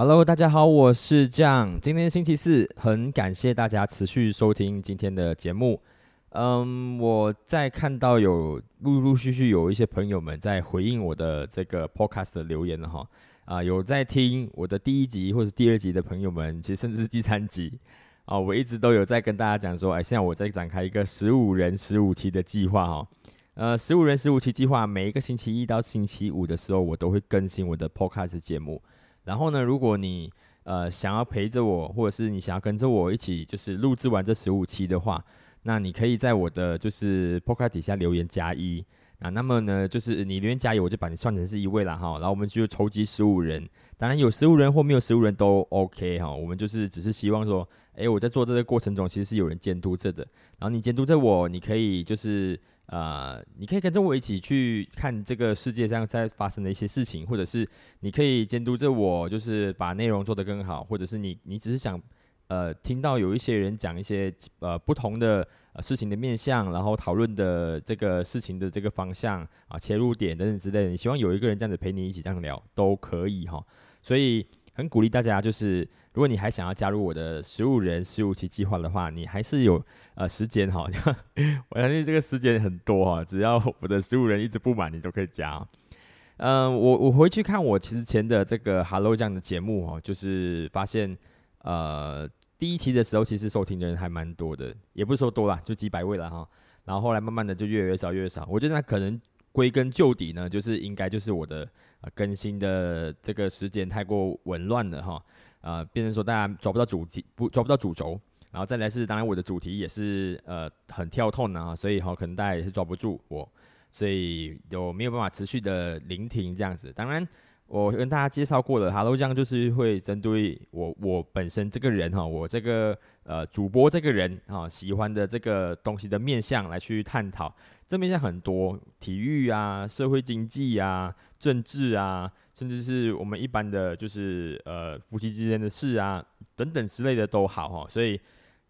Hello，大家好，我是酱。今天星期四，很感谢大家持续收听今天的节目。嗯，我在看到有陆陆续续有一些朋友们在回应我的这个 Podcast 的留言了哈。啊，有在听我的第一集或者第二集的朋友们，其实甚至是第三集啊，我一直都有在跟大家讲说，哎，现在我在展开一个十五人十五期的计划哈。呃，十五人十五期计划，每一个星期一到星期五的时候，我都会更新我的 Podcast 节目。然后呢，如果你呃想要陪着我，或者是你想要跟着我一起就是录制完这十五期的话，那你可以在我的就是 POCA 底下留言加一。啊，那么呢，就是你留言加油，我就把你算成是一位了哈。然后我们就筹集十五人，当然有十五人或没有十五人都 OK 哈。我们就是只是希望说，诶，我在做这个过程中，其实是有人监督着的。然后你监督着我，你可以就是呃，你可以跟着我一起去看这个世界上在发生的一些事情，或者是你可以监督着我，就是把内容做得更好，或者是你你只是想。呃，听到有一些人讲一些呃不同的事情的面向，然后讨论的这个事情的这个方向啊切入点等等之类的，你希望有一个人这样子陪你一起这样聊都可以哈。所以很鼓励大家，就是如果你还想要加入我的十五人十五期计划的话，你还是有呃时间哈。我相信这个时间很多哈，只要我的十五人一直不满，你都可以加。嗯，我我回去看我其实前的这个 Hello 这样的节目哈，就是发现呃。第一期的时候，其实收听的人还蛮多的，也不是说多啦，就几百位了哈。然后后来慢慢的就越来越少，越少。我觉得那可能归根究底呢，就是应该就是我的更新的这个时间太过紊乱了哈。呃，变成说大家抓不到主题，不抓不到主轴。然后再来是，当然我的主题也是呃很跳痛啊，所以哈可能大家也是抓不住我，所以有没有办法持续的聆听这样子。当然。我跟大家介绍过了，Hello 酱就是会针对我我本身这个人哈，我这个呃主播这个人哈，喜欢的这个东西的面向来去探讨。这面向很多，体育啊、社会经济啊、政治啊，甚至是我们一般的就是呃夫妻之间的事啊等等之类的都好哈。所以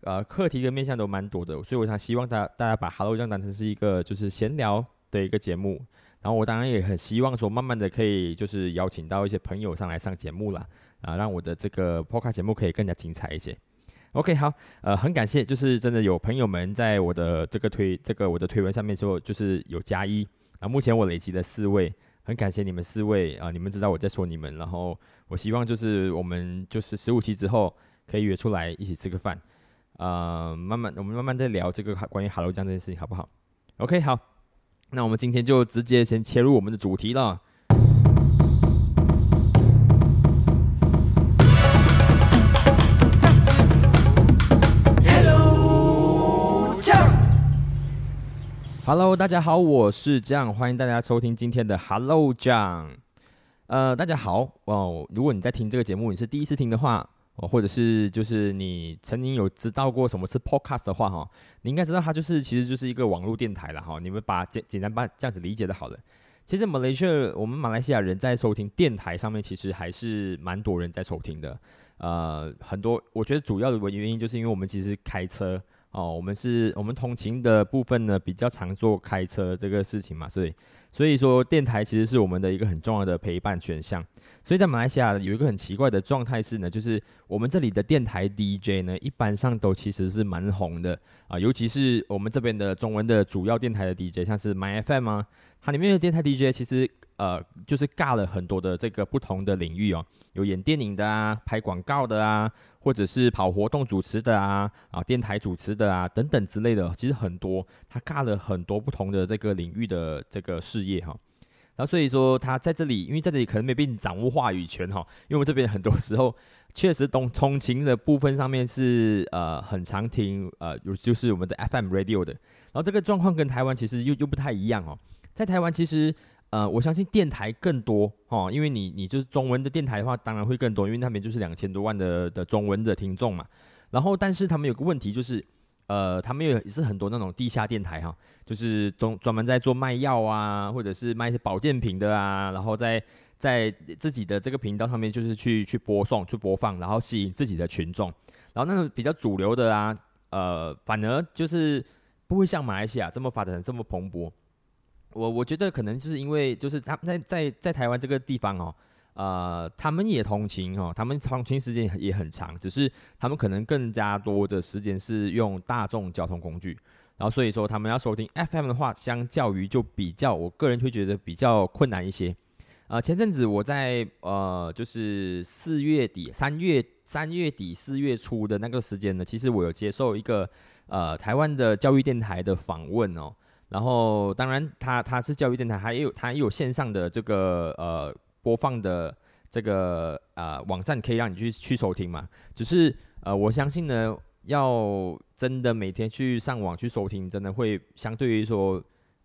呃课题的面向都蛮多的，所以我想希望大大家把 Hello 酱当成是一个就是闲聊的一个节目。然后我当然也很希望说，慢慢的可以就是邀请到一些朋友上来上节目啦，啊，让我的这个 podcast 节目可以更加精彩一些。OK，好，呃，很感谢，就是真的有朋友们在我的这个推这个我的推文上面说，就是有加一啊，目前我累积了四位，很感谢你们四位啊，你们知道我在说你们，然后我希望就是我们就是十五期之后可以约出来一起吃个饭，呃，慢慢我们慢慢再聊这个关于 Hello 酱这件事情好不好？OK，好。那我们今天就直接先切入我们的主题了。Hello，大家好，我是酱，欢迎大家收听今天的 Hello 酱。呃，大家好哦，如果你在听这个节目，你是第一次听的话。哦，或者是就是你曾经有知道过什么是 podcast 的话，哈，你应该知道它就是其实就是一个网络电台了，哈。你们把简简单把这样子理解的好了。其实马来西亚，我们马来西亚人在收听电台上面，其实还是蛮多人在收听的。呃，很多我觉得主要的原因就是因为我们其实开车哦，我们是我们通勤的部分呢比较常做开车这个事情嘛，所以所以说电台其实是我们的一个很重要的陪伴选项。所以在马来西亚有一个很奇怪的状态是呢，就是我们这里的电台 DJ 呢，一般上都其实是蛮红的啊，尤其是我们这边的中文的主要电台的 DJ，像是 My FM 啊，它里面的电台 DJ 其实呃就是尬了很多的这个不同的领域哦，有演电影的啊，拍广告的啊，或者是跑活动主持的啊，啊电台主持的啊等等之类的，其实很多，他尬了很多不同的这个领域的这个事业哈。然后所以说他在这里，因为在这里可能没被你掌握话语权哈，因为我们这边很多时候确实通通勤的部分上面是呃很常听呃就是我们的 FM radio 的，然后这个状况跟台湾其实又又不太一样哦，在台湾其实呃我相信电台更多哦，因为你你就是中文的电台的话，当然会更多，因为那边就是两千多万的的中文的听众嘛，然后但是他们有个问题就是。呃，他们有也是很多那种地下电台哈，就是专专门在做卖药啊，或者是卖一些保健品的啊，然后在在自己的这个频道上面，就是去去播送、去播放，然后吸引自己的群众。然后那种比较主流的啊，呃，反而就是不会像马来西亚这么发展这么蓬勃。我我觉得可能就是因为就是他在在在台湾这个地方哦，呃，他们也通勤哦，他们通勤时间也很长，只是他们可能更加多的时间是用大众交通工具，然后所以说他们要收听 FM 的话，相较于就比较，我个人会觉得比较困难一些。啊，前阵子我在呃，就是四月底、三月、三月底、四月初的那个时间呢，其实我有接受一个呃台湾的教育电台的访问哦，然后当然它它是教育电台，还有它也有线上的这个呃。播放的这个呃网站可以让你去去收听嘛？只是呃我相信呢，要真的每天去上网去收听，真的会相对于说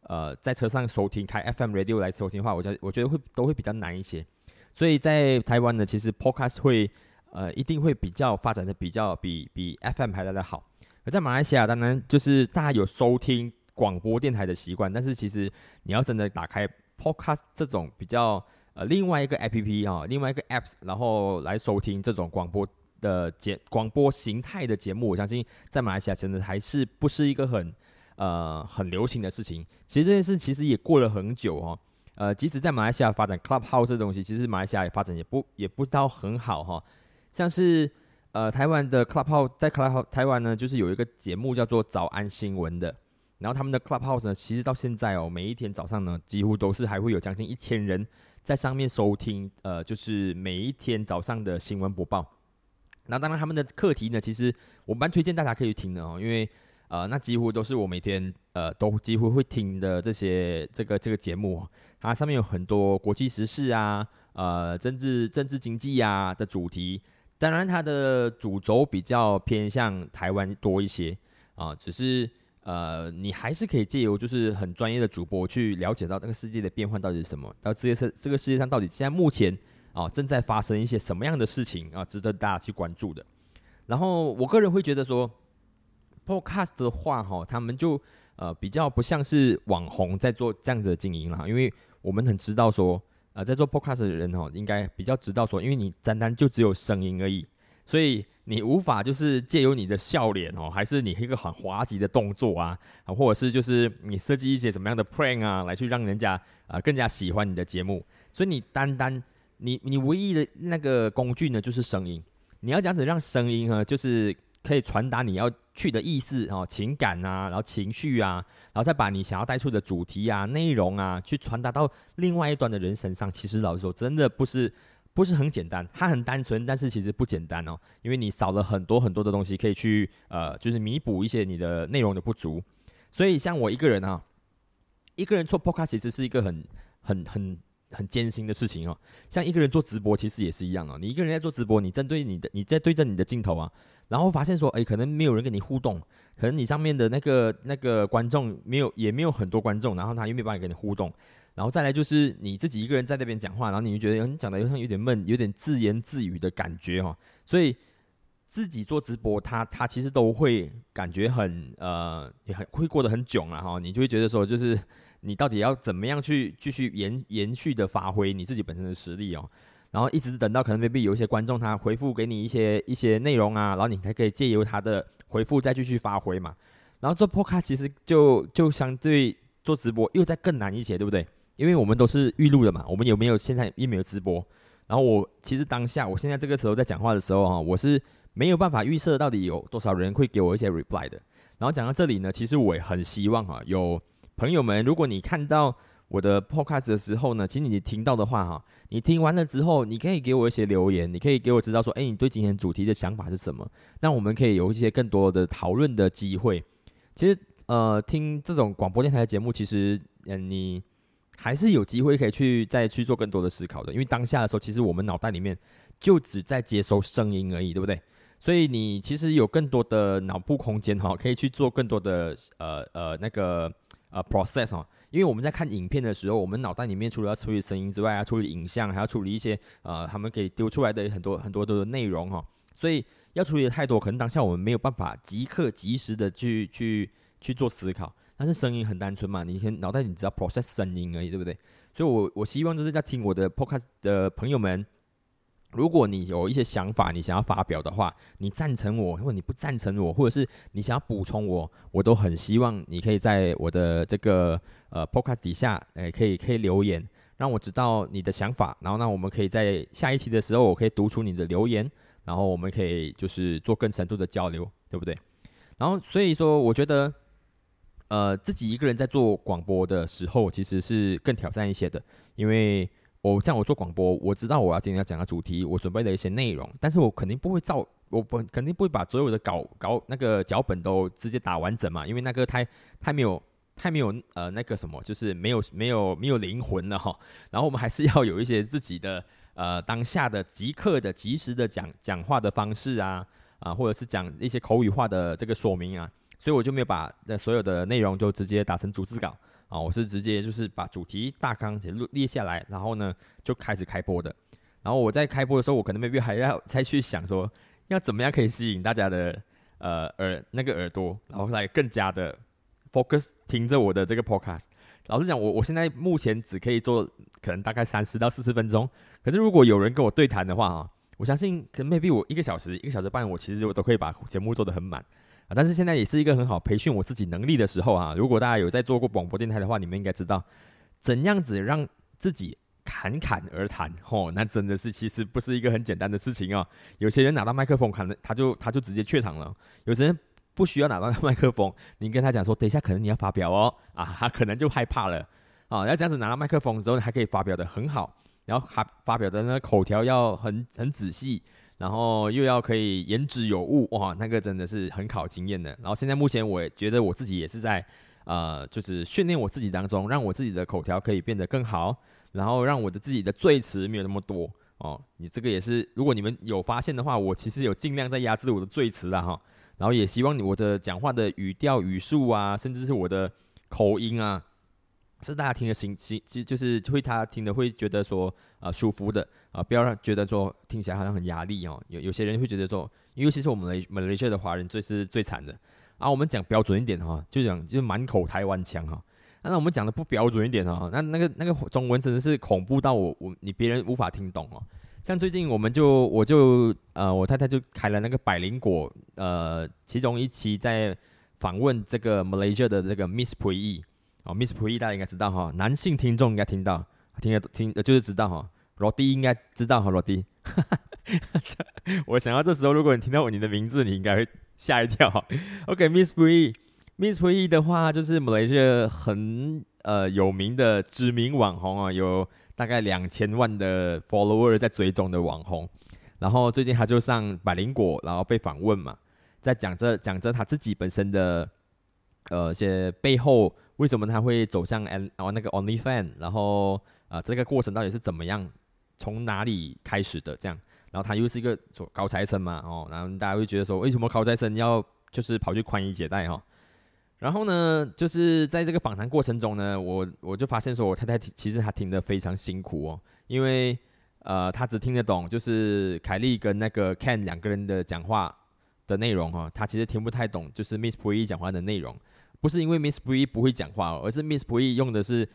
呃在车上收听开 FM radio 来收听的话，我觉我觉得会都会比较难一些。所以在台湾呢，其实 Podcast 会呃一定会比较发展的比较比比 FM 还来的好。而在马来西亚，当然就是大家有收听广播电台的习惯，但是其实你要真的打开 Podcast 这种比较。呃，另外一个 A P P 啊，另外一个 Apps，然后来收听这种广播的节广播形态的节目，我相信在马来西亚真的还是不是一个很呃很流行的事情。其实这件事其实也过了很久哦。呃，即使在马来西亚发展 Clubhouse 这东西，其实马来西亚也发展也不也不到很好哈。像是呃台湾的 Clubhouse，在 Clubhouse 台湾呢，就是有一个节目叫做早安新闻的，然后他们的 Clubhouse 呢，其实到现在哦，每一天早上呢，几乎都是还会有将近一千人。在上面收听，呃，就是每一天早上的新闻播报。那当然，他们的课题呢，其实我蛮推荐大家可以听的哦，因为呃，那几乎都是我每天呃都几乎会听的这些这个这个节目。它上面有很多国际时事啊，呃，政治政治经济啊的主题。当然，它的主轴比较偏向台湾多一些啊，只是。呃，你还是可以借由就是很专业的主播去了解到这个世界的变换到底是什么，到这些这个世界上到底现在目前啊正在发生一些什么样的事情啊，值得大家去关注的。然后我个人会觉得说，Podcast 的话哈，他们就呃比较不像是网红在做这样子的经营啦，因为我们很知道说，呃，在做 Podcast 的人哈，应该比较知道说，因为你单单就只有声音而已，所以。你无法就是借由你的笑脸哦，还是你一个很滑稽的动作啊，或者是就是你设计一些怎么样的 prank 啊，来去让人家啊更加喜欢你的节目。所以你单单你你唯一的那个工具呢，就是声音。你要这样子让声音呢，就是可以传达你要去的意思哦，情感啊，然后情绪啊，然后再把你想要带出的主题啊、内容啊，去传达到另外一端的人身上。其实老实说，真的不是。不是很简单，它很单纯，但是其实不简单哦，因为你少了很多很多的东西可以去呃，就是弥补一些你的内容的不足。所以像我一个人啊，一个人做 podcast 其实是一个很很很很艰辛的事情哦。像一个人做直播其实也是一样哦，你一个人在做直播，你针对你的你在对着你的镜头啊，然后发现说，哎，可能没有人跟你互动，可能你上面的那个那个观众没有也没有很多观众，然后他又没办法跟你互动。然后再来就是你自己一个人在那边讲话，然后你就觉得你讲的又像有点闷，有点自言自语的感觉哈。所以自己做直播，他他其实都会感觉很呃，也很会过得很囧啊哈。你就会觉得说，就是你到底要怎么样去继续延延续的发挥你自己本身的实力哦。然后一直等到可能 maybe 有一些观众他回复给你一些一些内容啊，然后你才可以借由他的回复再继续发挥嘛。然后做 poka 其实就就相对做直播又再更难一些，对不对？因为我们都是预录的嘛，我们有没有现在也没有直播？然后我其实当下，我现在这个时候在讲话的时候啊，我是没有办法预设到底有多少人会给我一些 reply 的。然后讲到这里呢，其实我也很希望哈，有朋友们，如果你看到我的 podcast 的时候呢，请你听到的话哈，你听完了之后，你可以给我一些留言，你可以给我知道说，哎，你对今天主题的想法是什么？那我们可以有一些更多的讨论的机会。其实呃，听这种广播电台的节目，其实嗯，你。还是有机会可以去再去做更多的思考的，因为当下的时候，其实我们脑袋里面就只在接收声音而已，对不对？所以你其实有更多的脑部空间哈，可以去做更多的呃呃那个呃 process 哦。因为我们在看影片的时候，我们脑袋里面除了要处理声音之外，要处理影像，还要处理一些呃他们给丢出来的很多很多的内容哈。所以要处理的太多，可能当下我们没有办法即刻及时的去去去做思考。但是声音很单纯嘛，你脑袋你只要 process 声音而已，对不对？所以，我我希望就是在听我的 podcast 的朋友们，如果你有一些想法，你想要发表的话，你赞成我，或者你不赞成我，或者是你想要补充我，我都很希望你可以在我的这个呃 podcast 底下，诶，可以可以留言。让我知道你的想法，然后那我们可以在下一期的时候，我可以读出你的留言，然后我们可以就是做更深度的交流，对不对？然后所以说，我觉得，呃，自己一个人在做广播的时候，其实是更挑战一些的，因为我像我做广播，我知道我要今天要讲的主题，我准备了一些内容，但是我肯定不会照，我不肯定不会把所有的稿稿那个脚本都直接打完整嘛，因为那个太太没有。太没有呃那个什么，就是没有没有没有灵魂了哈。然后我们还是要有一些自己的呃当下的即刻的及时的讲讲话的方式啊啊，或者是讲一些口语化的这个说明啊。所以我就没有把那所有的内容就直接打成逐字稿啊，我是直接就是把主题大纲写录列下来，然后呢就开始开播的。然后我在开播的时候，我可能 maybe 还要再去想说要怎么样可以吸引大家的呃耳那个耳朵，然后来更加的。focus 听着我的这个 podcast，老实讲，我我现在目前只可以做可能大概三十到四十分钟。可是如果有人跟我对谈的话啊，我相信可能 maybe 我一个小时、一个小时半，我其实我都可以把节目做得很满。但是现在也是一个很好培训我自己能力的时候啊。如果大家有在做过广播电台的话，你们应该知道怎样子让自己侃侃而谈哦，那真的是其实不是一个很简单的事情哦。有些人拿到麦克风，可能他就他就直接怯场了；有些人。不需要拿到麦克风，你跟他讲说，等一下可能你要发表哦，啊，他可能就害怕了，啊，要这样子拿到麦克风之后，还可以发表的很好，然后还发表的那个口条要很很仔细，然后又要可以言之有物，哇，那个真的是很考经验的。然后现在目前我觉得我自己也是在，呃，就是训练我自己当中，让我自己的口条可以变得更好，然后让我的自己的赘词没有那么多，哦，你这个也是，如果你们有发现的话，我其实有尽量在压制我的赘词了哈。然后也希望我的讲话的语调、语速啊，甚至是我的口音啊，是大家听的心心，就就是会他听的会觉得说啊舒服的啊，不要让觉得说听起来好像很压力哦。有有些人会觉得说，尤其是我们马来西亚的华人最是最惨的啊。我们讲标准一点哈，就讲就是满口台湾腔哈。那我们讲的不标准一点哈，那那个那个中文真的是恐怖到我我你别人无法听懂哦。像最近我们就我就呃我太太就开了那个百灵果呃其中一期在访问这个 Malaysia 的这个 Miss p u y 哦 Miss p u 大家应该知道哈男性听众应该听到听得听就是知道哈 Rody 应该知道哈 Rody，我想要这时候如果你听到你的名字你应该会吓一跳。OK Miss p u y Miss p u y 的话就是 Malaysia 很呃有名的知名网红啊有。大概两千万的 follower 在追踪的网红，然后最近他就上百灵果，然后被访问嘛，在讲着讲着他自己本身的呃些背后，为什么他会走向 N 哦那个 Only Fan，然后啊这个过程到底是怎么样，从哪里开始的这样，然后他又是一个高材生嘛哦，然后大家会觉得说为什么高材生要就是跑去宽衣解带哈？然后呢，就是在这个访谈过程中呢，我我就发现说，我太太其实她听得非常辛苦哦，因为呃，她只听得懂就是凯莉跟那个 Ken 两个人的讲话的内容哈，她其实听不太懂就是 Miss p r e 讲话的内容，不是因为 Miss Bree 不会讲话，而是 Miss Bree 用的是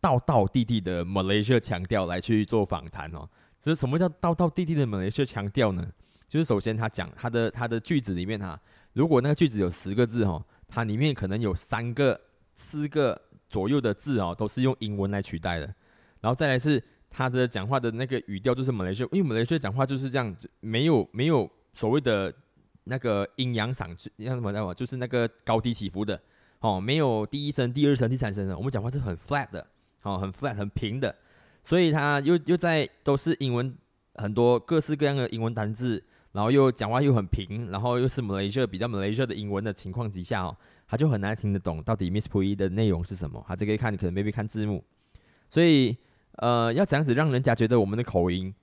道道地地的 Malaysia 强调来去做访谈哦。所以什么叫道道地地的 Malaysia 强调呢？就是首先他讲他的他的句子里面哈，如果那个句子有十个字哦。它里面可能有三个、四个左右的字哦，都是用英文来取代的。然后再来是他的讲话的那个语调，就是马来西亚，因为马来西亚讲话就是这样，没有没有所谓的那个阴阳嗓，像什么叫就是那个高低起伏的哦，没有第一声、第二声、第三声的。我们讲话是很 flat 的，哦，很 flat、很平的。所以他又又在都是英文很多各式各样的英文单字。然后又讲话又很平，然后又是马来西亚比较马来西亚的英文的情况之下哦，他就很难听得懂到底 Miss Pui 的内容是什么。他这个看可能 maybe 看字幕，所以呃要这样子让人家觉得我们的口音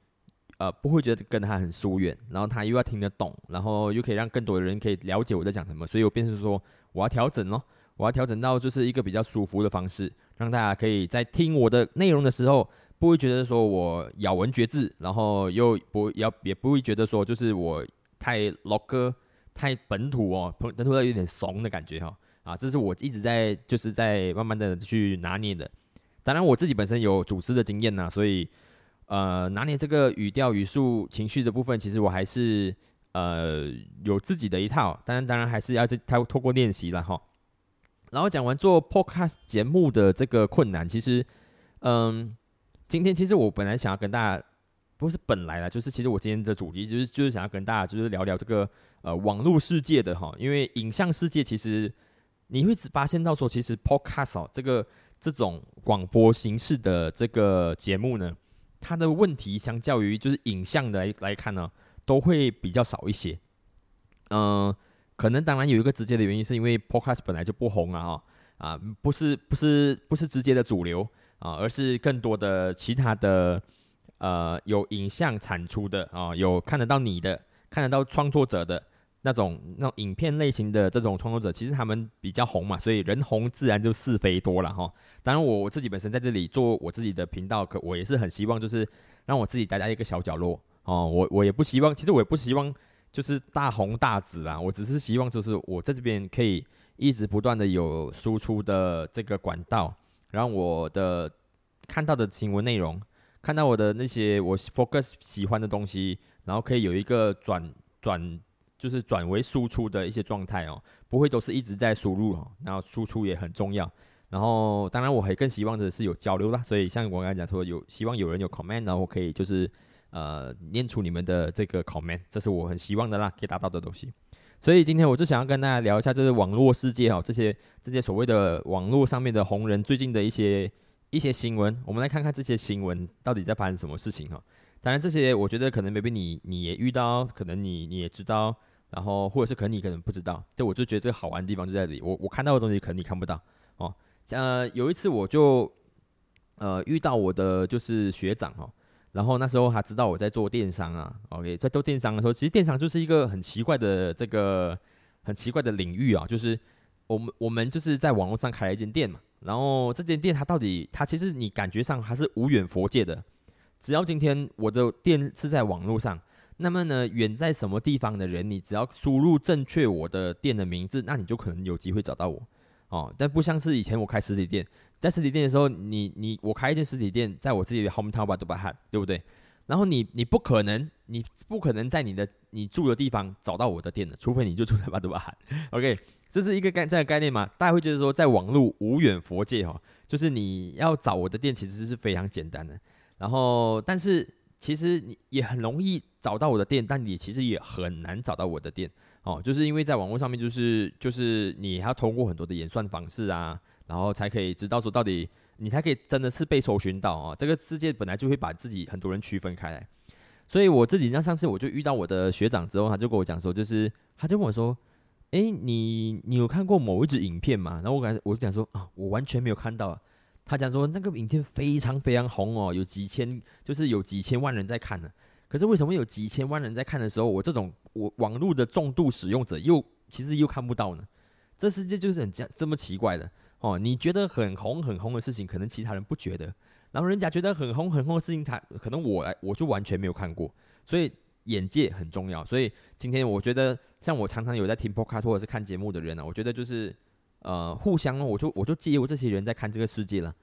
呃不会觉得跟他很疏远，然后他又要听得懂，然后又可以让更多的人可以了解我在讲什么，所以我便是说我要调整咯，我要调整到就是一个比较舒服的方式，让大家可以在听我的内容的时候。不会觉得说我咬文嚼字，然后又不要也不会觉得说就是我太 local 太本土哦，本土有点怂的感觉哈啊，这是我一直在就是在慢慢的去拿捏的。当然我自己本身有主持的经验呐，所以呃拿捏这个语调语速情绪的部分，其实我还是呃有自己的一套。当然当然还是要这他透过练习了哈。然后讲完做 podcast 节目的这个困难，其实嗯。今天其实我本来想要跟大家，不是本来啦，就是其实我今天的主题就是就是想要跟大家就是聊聊这个呃网络世界的哈，因为影像世界其实你会发现到说，其实 podcast 哦这个这种广播形式的这个节目呢，它的问题相较于就是影像的来来看呢，都会比较少一些。嗯，可能当然有一个直接的原因，是因为 podcast 本来就不红啊哈。啊，不是不是不是直接的主流啊，而是更多的其他的呃有影像产出的啊，有看得到你的，看得到创作者的那种那种影片类型的这种创作者，其实他们比较红嘛，所以人红自然就是非多了哈。当然我我自己本身在这里做我自己的频道，可我也是很希望就是让我自己待在一个小角落哦，我我也不希望，其实我也不希望就是大红大紫啊，我只是希望就是我在这边可以。一直不断的有输出的这个管道，然后我的看到的新闻内容，看到我的那些我 focus 喜欢的东西，然后可以有一个转转，就是转为输出的一些状态哦，不会都是一直在输入哦，然后输出也很重要。然后当然我还更希望的是有交流啦，所以像我刚才讲说，有希望有人有 comment，然后可以就是呃念出你们的这个 comment，这是我很希望的啦，可以达到的东西。所以今天我就想要跟大家聊一下，就是网络世界哈，这些这些所谓的网络上面的红人最近的一些一些新闻，我们来看看这些新闻到底在发生什么事情哈。当然这些我觉得可能 maybe 你你也遇到，可能你你也知道，然后或者是可能你可能不知道，这我就觉得这个好玩的地方就在这里。我我看到的东西可能你看不到哦。呃，有一次我就呃遇到我的就是学长哈。然后那时候他知道我在做电商啊，OK，在做电商的时候，其实电商就是一个很奇怪的这个很奇怪的领域啊，就是我们我们就是在网络上开了一间店嘛，然后这间店它到底它其实你感觉上还是无远佛界的，只要今天我的店是在网络上，那么呢远在什么地方的人，你只要输入正确我的店的名字，那你就可能有机会找到我哦，但不像是以前我开实体店。在实体店的时候，你你我开一间实体店，在我自己的 hometown 吧，对吧？对不对？然后你你不可能，你不可能在你的你住的地方找到我的店的，除非你就住在巴杜巴罕。OK，这是一个概这个概念嘛？大家会觉得说，在网络无远佛界哈，就是你要找我的店其实是非常简单的。然后，但是其实你也很容易找到我的店，但你其实也很难找到我的店哦，就是因为在网络上面，就是就是你还要通过很多的演算方式啊。然后才可以知道说到底，你才可以真的是被搜寻到啊！这个世界本来就会把自己很多人区分开来，所以我自己像上次我就遇到我的学长之后，他就跟我讲说，就是他就问我说：“哎，你你有看过某一支影片吗？”然后我感我就讲说：“啊，我完全没有看到。”他讲说那个影片非常非常红哦，有几千，就是有几千万人在看呢。可是为什么有几千万人在看的时候，我这种我网络的重度使用者又其实又看不到呢？这世界就是很这这么奇怪的。哦，你觉得很红很红的事情，可能其他人不觉得，然后人家觉得很红很红的事情，他可能我来我就完全没有看过，所以眼界很重要。所以今天我觉得，像我常常有在听 podcast 或者是看节目的人呢，我觉得就是呃互相，我就我就借由这些人在看这个世界了。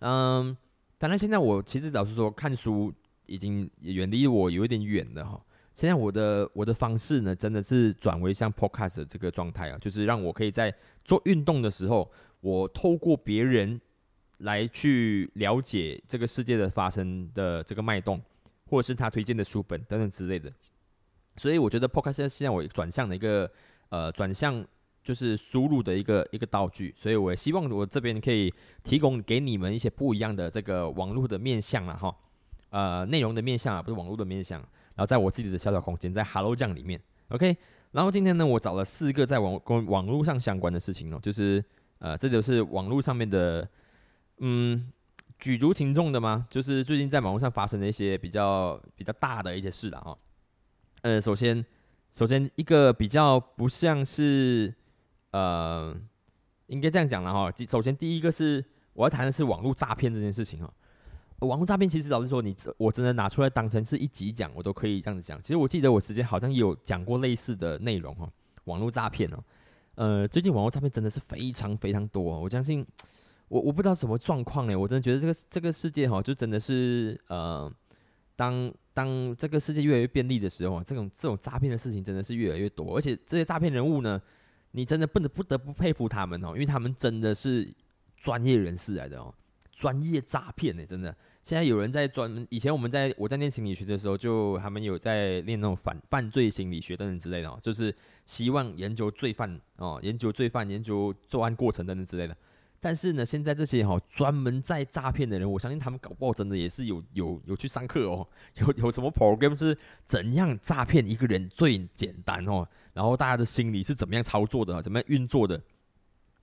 嗯，当然现在我其实老实说，看书已经远离我有一点远了哈。现在我的我的方式呢，真的是转为像 podcast 这个状态啊，就是让我可以在做运动的时候。我透过别人来去了解这个世界的发生的这个脉动，或者是他推荐的书本等等之类的，所以我觉得 Podcast 是让我转向的一个呃转向就是输入的一个一个道具，所以我希望我这边可以提供给你们一些不一样的这个网络的面向啊哈，呃内容的面向啊不是网络的面向，然后在我自己的小小空间在 Hello 酱里面，OK，然后今天呢我找了四个在网跟网络上相关的事情哦，就是。呃，这就是网络上面的，嗯，举足轻重的吗？就是最近在网络上发生的一些比较比较大的一些事了哈。呃，首先，首先一个比较不像是，呃，应该这样讲了哈。首先第一个是我要谈的是网络诈骗这件事情哦。网络诈骗其实老实说，你我真的拿出来当成是一集讲，我都可以这样子讲。其实我记得我之前好像有讲过类似的内容哈，网络诈骗哦。呃，最近网络诈骗真的是非常非常多，我相信，我我不知道什么状况呢，我真的觉得这个这个世界哈，就真的是呃，当当这个世界越来越便利的时候，这种这种诈骗的事情真的是越来越多，而且这些诈骗人物呢，你真的不得不得不佩服他们哦，因为他们真的是专业人士来的哦，专业诈骗呢，真的现在有人在专门，以前我们在我在念心理学的时候，就他们有在练那种反犯罪心理学等等之类的哦，就是希望研究罪犯哦，研究罪犯，研究作案过程等等之类的。但是呢，现在这些哈专门在诈骗的人，我相信他们搞不好真的也是有有有去上课哦，有有什么 program 是怎样诈骗一个人最简单哦，然后大家的心理是怎么样操作的，怎么样运作的。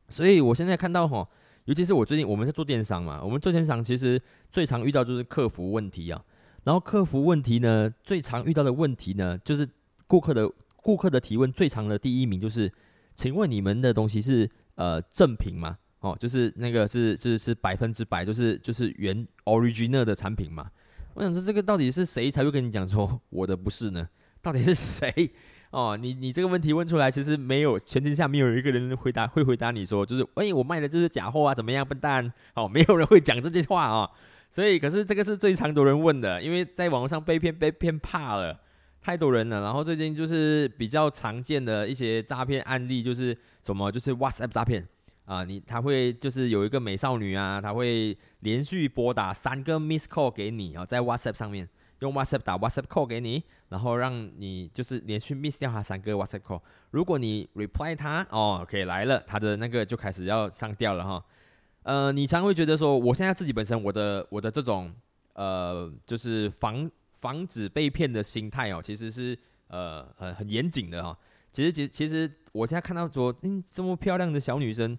所以我现在看到哈。尤其是我最近我们在做电商嘛，我们做电商其实最常遇到就是客服问题啊。然后客服问题呢，最常遇到的问题呢，就是顾客的顾客的提问最长的第一名就是，请问你们的东西是呃正品吗？哦，就是那个是是是百分之百就是就是原 original 的产品嘛？我想说这个到底是谁才会跟你讲说我的不是呢？到底是谁？哦，你你这个问题问出来，其实没有全天下没有一个人回答会回答你说，就是哎，我卖的就是假货啊，怎么样，笨蛋？哦，没有人会讲这句话啊。所以，可是这个是最常多人问的，因为在网络上被骗被骗怕了，太多人了。然后最近就是比较常见的一些诈骗案例，就是什么，就是 WhatsApp 诈骗啊，你他会就是有一个美少女啊，他会连续拨打三个 miss call 给你啊，在 WhatsApp 上面。用 WhatsApp 打 WhatsApp call 给你，然后让你就是连续 miss 掉他三个 WhatsApp call。如果你 reply 他，哦，OK 来了，他的那个就开始要上吊了哈。呃，你常会觉得说，我现在自己本身我的我的这种呃，就是防防止被骗的心态哦，其实是呃很很严谨的哈。其实其其实我现在看到说，嗯，这么漂亮的小女生，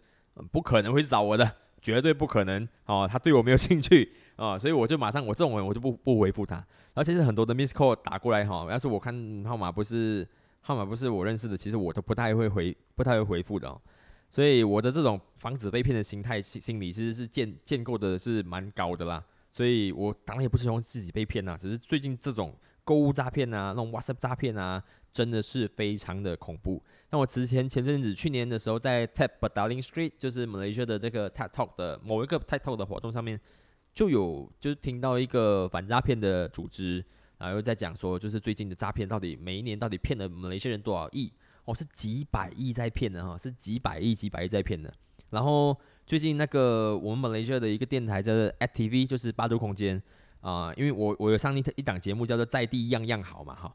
不可能会找我的，绝对不可能哦，她对我没有兴趣。啊，所以我就马上，我这种人我就不不回复他。而且是很多的 miss call 打过来哈，要是我看号码不是号码不是我认识的，其实我都不太会回，不太会回复的哦。所以我的这种防止被骗的心态心心理其实是建建构的是蛮高的啦。所以我当然也不是希望自己被骗呐，只是最近这种购物诈骗啊，那种 WhatsApp 诈骗啊，真的是非常的恐怖。那我之前前阵子去年的时候，在 Tap Darling Street，就是 Malaysia 的这个 TikTok 的某一个 TikTok 的活动上面。就有就是听到一个反诈骗的组织，然后又在讲说，就是最近的诈骗到底每一年到底骗了马来西亚人多少亿？哦，是几百亿在骗的哈，是几百亿几百亿在骗的。然后最近那个我们马来西亚的一个电台叫做 ATV，就是八度空间啊，因为我我有上一一档节目叫做在地样样好嘛哈。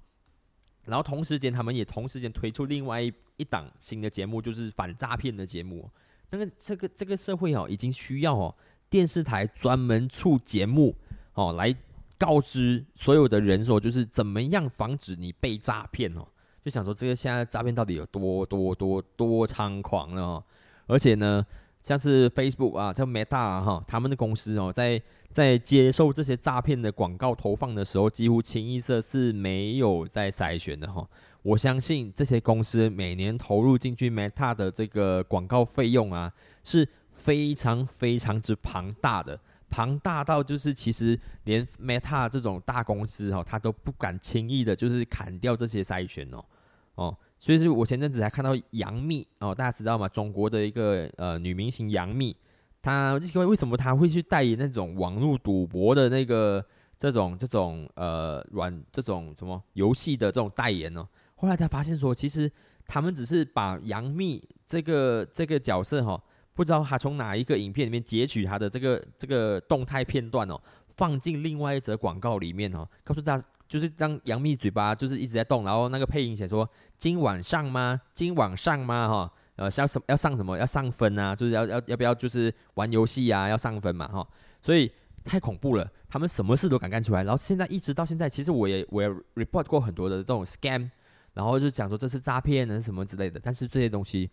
然后同时间他们也同时间推出另外一一档新的节目，就是反诈骗的节目。那个这个这个社会哦，已经需要哦。电视台专门出节目哦，来告知所有的人说，就是怎么样防止你被诈骗哦。就想说，这个现在诈骗到底有多多多多猖狂了哦。而且呢，像是 Facebook 啊，叫 Meta 哈，他们的公司哦，在在接受这些诈骗的广告投放的时候，几乎清一色是没有在筛选的哈。我相信这些公司每年投入进去 Meta 的这个广告费用啊，是。非常非常之庞大的，庞大到就是其实连 Meta 这种大公司哦，他都不敢轻易的，就是砍掉这些筛选哦，哦，所以是我前阵子还看到杨幂哦，大家知道吗？中国的一个呃女明星杨幂，她为什么她会去代言那种网络赌博的那个这种这种呃软这种什么游戏的这种代言呢？后来才发现说，其实他们只是把杨幂这个这个角色哈。不知道他从哪一个影片里面截取他的这个这个动态片段哦，放进另外一则广告里面哦，告诉大家就是让杨幂嘴巴就是一直在动，然后那个配音写说今晚上吗？今晚上吗？哈，呃，要什要上什么？要上分啊？就是要要要不要就是玩游戏啊？要上分嘛？哈，所以太恐怖了，他们什么事都敢干出来。然后现在一直到现在，其实我也我也 report 过很多的这种 scam，然后就讲说这是诈骗呢什么之类的，但是这些东西。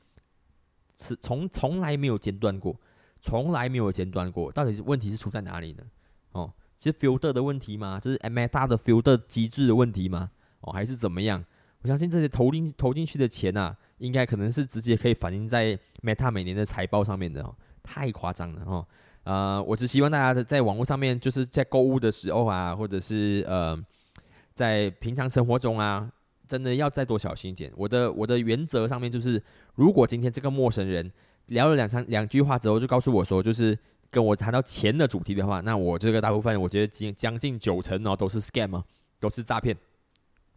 是从从来没有间断过，从来没有间断过。到底是问题是出在哪里呢？哦，是 filter 的问题吗？这是 Meta 的 filter 机制的问题吗？哦，还是怎么样？我相信这些投进投进去的钱啊，应该可能是直接可以反映在 Meta 每年的财报上面的哦。太夸张了哦。呃，我只希望大家在网络上面，就是在购物的时候啊，或者是呃，在平常生活中啊。真的要再多小心一点。我的我的原则上面就是，如果今天这个陌生人聊了两三两句话之后，就告诉我说，就是跟我谈到钱的主题的话，那我这个大部分我觉得近将近九成哦都是 scam 啊，都是诈骗。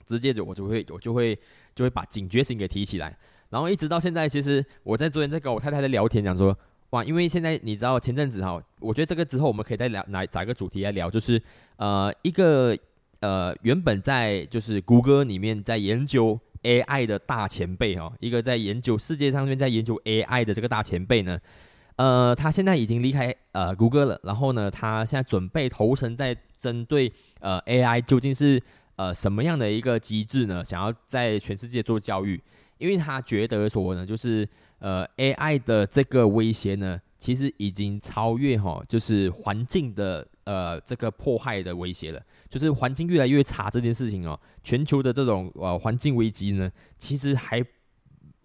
直接就我就会我就会就会把警觉性给提起来。然后一直到现在，其实我在昨天在跟我太太在聊天，讲说，哇，因为现在你知道前阵子哈，我觉得这个之后我们可以再聊来找一个主题来聊，就是呃一个呃原本在就是谷歌里面在研究 AI 的大前辈哈，一个在研究世界上面在研究 AI 的这个大前辈呢，呃，他现在已经离开呃谷歌了，然后呢，他现在准备投身在针对呃 AI 究竟是呃什么样的一个机制呢？想要在全世界做教育，因为他觉得说呢，就是。呃，AI 的这个威胁呢，其实已经超越哈，就是环境的呃这个迫害的威胁了。就是环境越来越差这件事情哦，全球的这种呃环境危机呢，其实还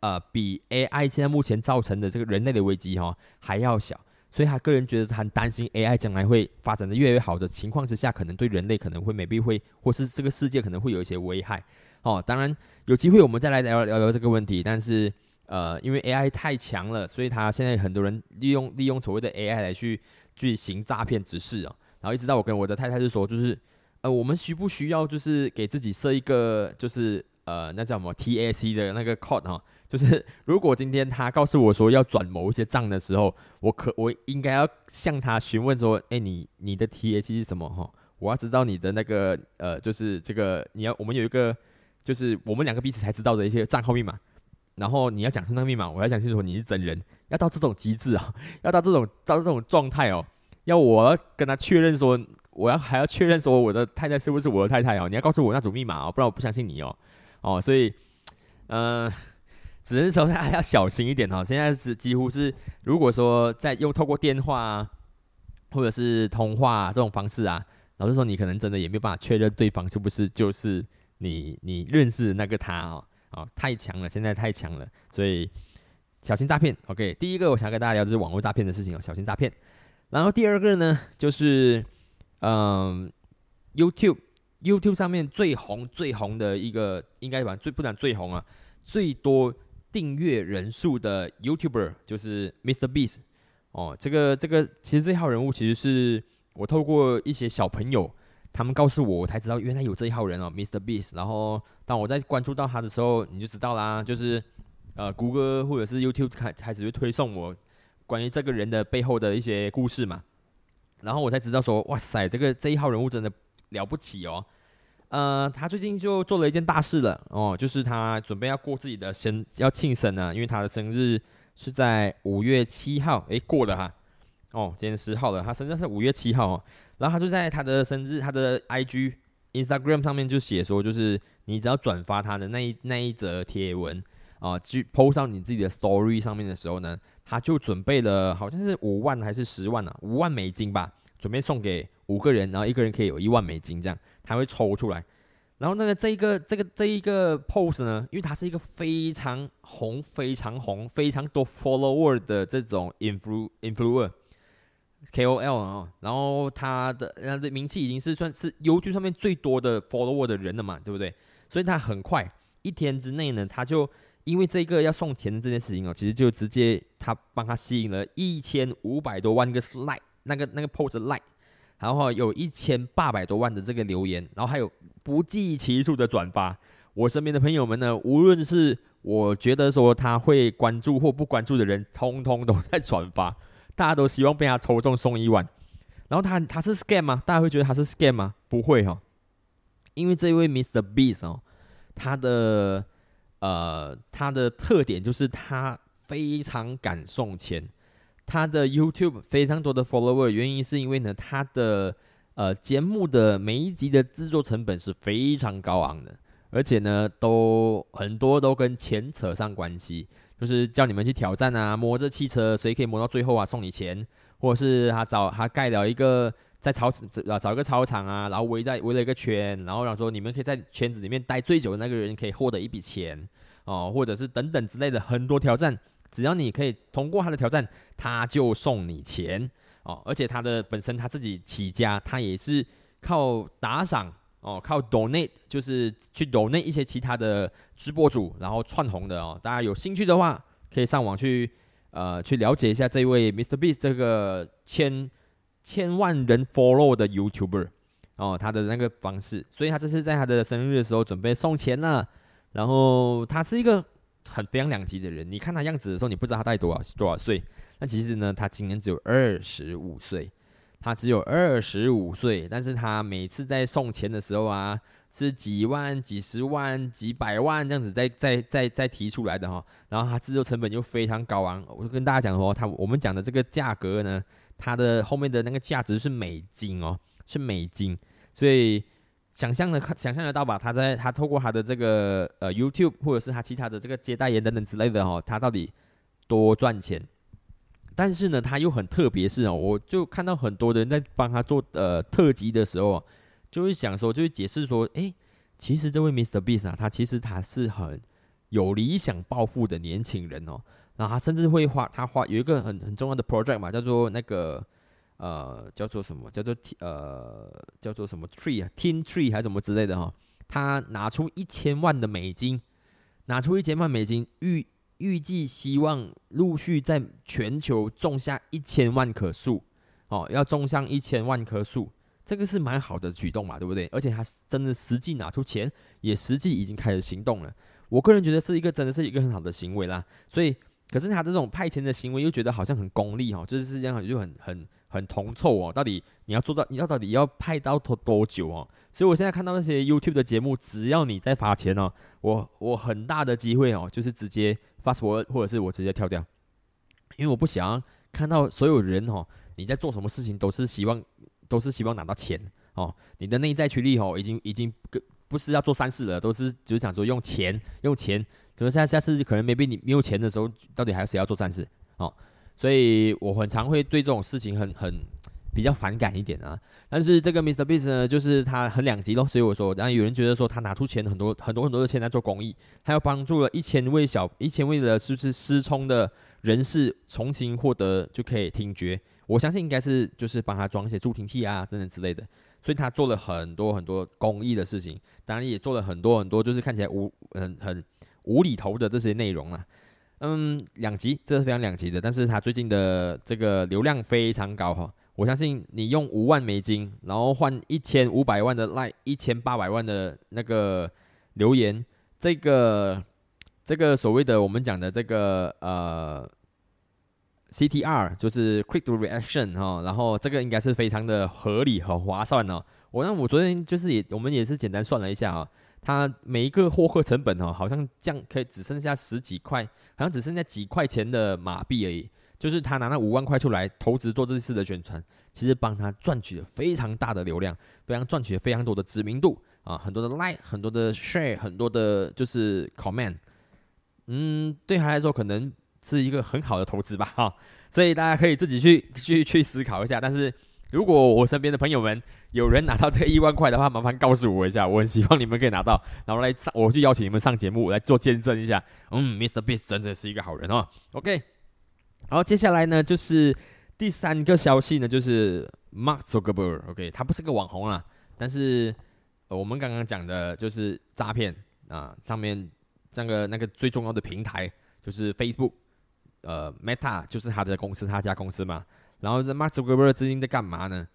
呃比 AI 现在目前造成的这个人类的危机哈还要小。所以他个人觉得很担心 AI 将来会发展的越来越好的情况之下，可能对人类可能会没必会，或是这个世界可能会有一些危害。哦，当然有机会我们再来聊聊聊这个问题，但是。呃，因为 AI 太强了，所以他现在很多人利用利用所谓的 AI 来去去行诈骗指示啊。然后一直到我跟我的太太是说，就是呃，我们需不需要就是给自己设一个就是呃那叫什么 TAC 的那个 code 哈？就是如果今天他告诉我说要转某一些账的时候，我可我应该要向他询问说，哎，你你的 TAC 是什么哈？我要知道你的那个呃，就是这个你要我们有一个就是我们两个彼此才知道的一些账号密码。然后你要讲出那个密码，我要讲清楚你是真人，要到这种机制啊，要到这种到这种状态哦，要我跟他确认说，我要还要确认说我的太太是不是我的太太哦，你要告诉我那组密码哦，不然我不相信你哦，哦，所以，嗯，只能说大家要小心一点哦。现在是几乎是，如果说在用透过电话，或者是通话这种方式啊，老实说你可能真的也没有办法确认对方是不是就是你你认识的那个他哦。哦，太强了，现在太强了，所以小心诈骗。OK，第一个我想跟大家聊就是网络诈骗的事情哦，小心诈骗。然后第二个呢，就是嗯，YouTube，YouTube 上面最红最红的一个，应该吧，最不讲最红啊，最多订阅人数的 YouTuber 就是 Mr. Beast。哦，这个这个其实这号人物其实是我透过一些小朋友。他们告诉我，我才知道原来有这一号人哦，Mr. Beast。然后当我在关注到他的时候，你就知道啦，就是呃，谷歌或者是 YouTube 开开始会推送我关于这个人的背后的一些故事嘛。然后我才知道说，哇塞，这个这一号人物真的了不起哦。呃，他最近就做了一件大事了哦，就是他准备要过自己的生要庆生呢，因为他的生日是在五月七号，诶，过了哈。哦，今天十号了，他生日是五月七号哦。然后他就在他的生日，他的 IG、Instagram 上面就写说，就是你只要转发他的那一那一则贴文啊，去 PO 上你自己的 Story 上面的时候呢，他就准备了好像是五万还是十万啊，五万美金吧，准备送给五个人，然后一个人可以有一万美金这样，他会抽出来。然后那个这一个这个这一个 post 呢，因为他是一个非常红、非常红、非常多 follower 的这种 influ influer。KOL 啊，然后他的他的名气已经是算是 YouTube 上面最多的 follower 的人了嘛，对不对？所以他很快一天之内呢，他就因为这个要送钱的这件事情哦，其实就直接他帮他吸引了一千五百多万个 like 那个那个 post like，然后有一千八百多万的这个留言，然后还有不计其数的转发。我身边的朋友们呢，无论是我觉得说他会关注或不关注的人，通通都在转发。大家都希望被他抽中送一万，然后他他是 scam 吗？大家会觉得他是 scam 吗？不会哈，因为这位 Mr. Beast 哦，他的呃他的特点就是他非常敢送钱，他的 YouTube 非常多的 follower，原因是因为呢他的呃节目的每一集的制作成本是非常高昂的，而且呢都很多都跟钱扯上关系。就是叫你们去挑战啊，摸着汽车，谁可以摸到最后啊，送你钱，或者是他找他盖了一个在操啊找一个操场啊，然后围在围了一个圈，然后让说你们可以在圈子里面待最久的那个人可以获得一笔钱哦，或者是等等之类的很多挑战，只要你可以通过他的挑战，他就送你钱哦，而且他的本身他自己起家，他也是靠打赏。哦，靠 donate 就是去 donate 一些其他的直播主，然后串红的哦。大家有兴趣的话，可以上网去呃去了解一下这位 Mr. Beast 这个签千万人 follow 的 YouTuber 哦，他的那个方式。所以他这次在他的生日的时候准备送钱了。然后他是一个很非常两极的人，你看他样子的时候，你不知道他大概多少多少岁。那其实呢，他今年只有二十五岁，他只有二十五岁，但是他每次在送钱的时候啊，是几万、几十万、几百万这样子在在在在提出来的哈。然后他制作成本又非常高昂，我就跟大家讲说，他我们讲的这个价格呢，它的后面的那个价值是美金哦，是美金，所以。想象的想象得到吧？他在他透过他的这个呃 YouTube 或者是他其他的这个接代言等等之类的哈，他到底多赚钱？但是呢，他又很特别是哦，我就看到很多人在帮他做呃特辑的时候，就会想说，就会解释说，诶，其实这位 Mr. Beast 啊，他其实他是很有理想抱负的年轻人哦，然后他甚至会画他画有一个很很重要的 project 嘛，叫做那个。呃，叫做什么？叫做呃，叫做什么 tree 啊，tin tree 还是什么之类的哈？他拿出一千万的美金，拿出一千万美金，预预计希望陆续在全球种下一千万棵树，哦，要种上一千万棵树，这个是蛮好的举动嘛，对不对？而且他真的实际拿出钱，也实际已经开始行动了。我个人觉得是一个真的是一个很好的行为啦。所以，可是他这种派钱的行为又觉得好像很功利哈，就是这样就很很。很铜臭哦，到底你要做到，你要到底要派到多多久哦？所以我现在看到那些 YouTube 的节目，只要你在发钱哦，我我很大的机会哦，就是直接 fast forward，或者是我直接跳掉，因为我不想看到所有人哦，你在做什么事情都是希望都是希望拿到钱哦，你的内在驱力哦，已经已经不不是要做善事了，都是就是想说用钱用钱，怎么下下次可能没被你没有钱的时候，到底还有谁要做善事哦？所以我很常会对这种事情很很比较反感一点啊。但是这个 Mr. Beast 呢，就是他很两极咯。所以我说，然后有人觉得说他拿出钱很多很多很多的钱来做公益，他要帮助了一千位小一千位的是不是失聪的人士重新获得就可以听觉。我相信应该是就是帮他装一些助听器啊等等之类的。所以他做了很多很多公益的事情，当然也做了很多很多就是看起来无很很无厘头的这些内容啊。嗯，两极，这是非常两极的。但是他最近的这个流量非常高哈，我相信你用五万美金，然后换一千五百万的 like，一千八百万的那个留言，这个这个所谓的我们讲的这个呃 CTR 就是 quick to reaction 哈，然后这个应该是非常的合理和划算哦。我那我昨天就是也我们也是简单算了一下哈。它每一个获客成本哦，好像降可以只剩下十几块，好像只剩下几块钱的马币而已。就是他拿那五万块出来投资做这次的宣传，其实帮他赚取了非常大的流量，非常赚取了非常多的知名度啊，很多的 like，很多的 share，很多的就是 comment。嗯，对他来说可能是一个很好的投资吧，哈。所以大家可以自己去去去思考一下，但是。如果我身边的朋友们有人拿到这个一万块的话，麻烦告诉我一下，我很希望你们可以拿到，然后来上，我去邀请你们上节目来做见证一下。嗯，Mr. Beast 真的是一个好人哦。OK，好，接下来呢就是第三个消息呢，就是 Mark Zuckerberg。OK，他不是个网红啊，但是我们刚刚讲的就是诈骗啊，上面这个那个最重要的平台就是 Facebook，呃，Meta 就是他的公司，他家公司嘛。然后这 Mark Zuckerberg 最近在干嘛呢？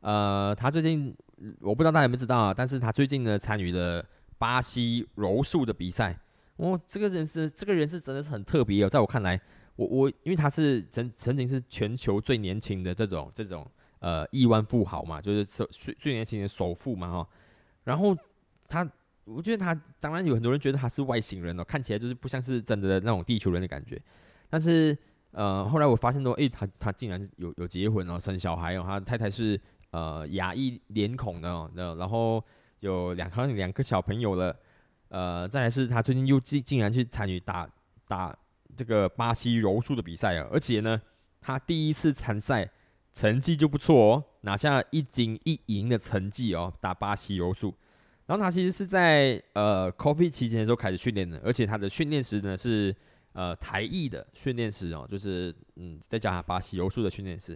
呃，他最近我不知道大家有没有知道啊，但是他最近呢参与了巴西柔术的比赛。哦，这个人是这个人是真的是很特别哦，在我看来，我我因为他是曾曾经是全球最年轻的这种这种呃亿万富豪嘛，就是最最年轻的首富嘛哈。然后他，我觉得他当然有很多人觉得他是外星人哦，看起来就是不像是真的那种地球人的感觉，但是。呃，后来我发现说，诶，他他竟然有有结婚哦，生小孩哦，他太太是呃牙医脸孔的，那然后有两个两个小朋友了，呃，再来是他最近又竟竟然去参与打打这个巴西柔术的比赛啊，而且呢，他第一次参赛成绩就不错哦，拿下一金一银的成绩哦，打巴西柔术，然后他其实是在呃 COVID 期间的时候开始训练的，而且他的训练时呢是。呃，台艺的训练师哦，就是嗯，再加巴西柔术的训练师，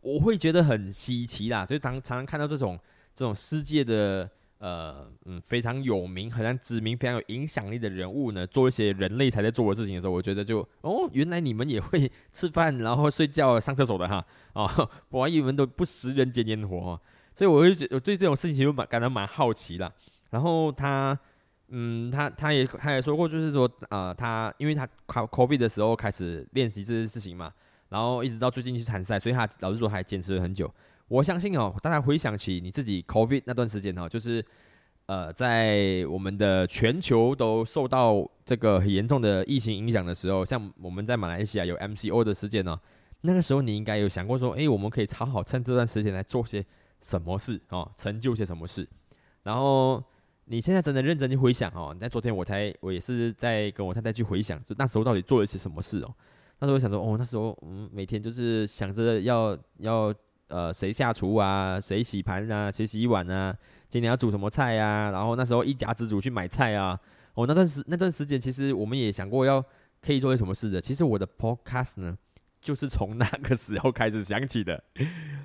我会觉得很稀奇啦。就是当常常看到这种这种世界的呃嗯非常有名、很知名、非常有影响力的人物呢，做一些人类才在做的事情的时候，我觉得就哦，原来你们也会 吃饭、然后睡觉、上厕所的哈哦，我还以为都不食人间烟火，哦所以我会觉我对这种事情就蛮感到蛮好奇的。然后他。嗯，他他也他也说过，就是说，呃，他因为他考 COVID 的时候开始练习这件事情嘛，然后一直到最近去参赛，所以他老实说还坚持了很久。我相信哦，大家回想起你自己 COVID 那段时间哦，就是呃，在我们的全球都受到这个很严重的疫情影响的时候，像我们在马来西亚有 MCO 的时间呢，那个时候你应该有想过说，诶，我们可以好好趁这段时间来做些什么事哦，成就些什么事。然后你现在真的认真去回想哦，你在昨天我才我也是在跟我太太去回想，就那时候到底做了一些什么事哦。那时候想说，哦，那时候嗯，每天就是想着要要。呃，谁下厨啊？谁洗盘啊？谁洗碗啊？今天要煮什么菜呀？然后那时候一家之主去买菜啊。哦，那段时那段时间，其实我们也想过要可以做些什么事的。其实我的 podcast 呢，就是从那个时候开始想起的。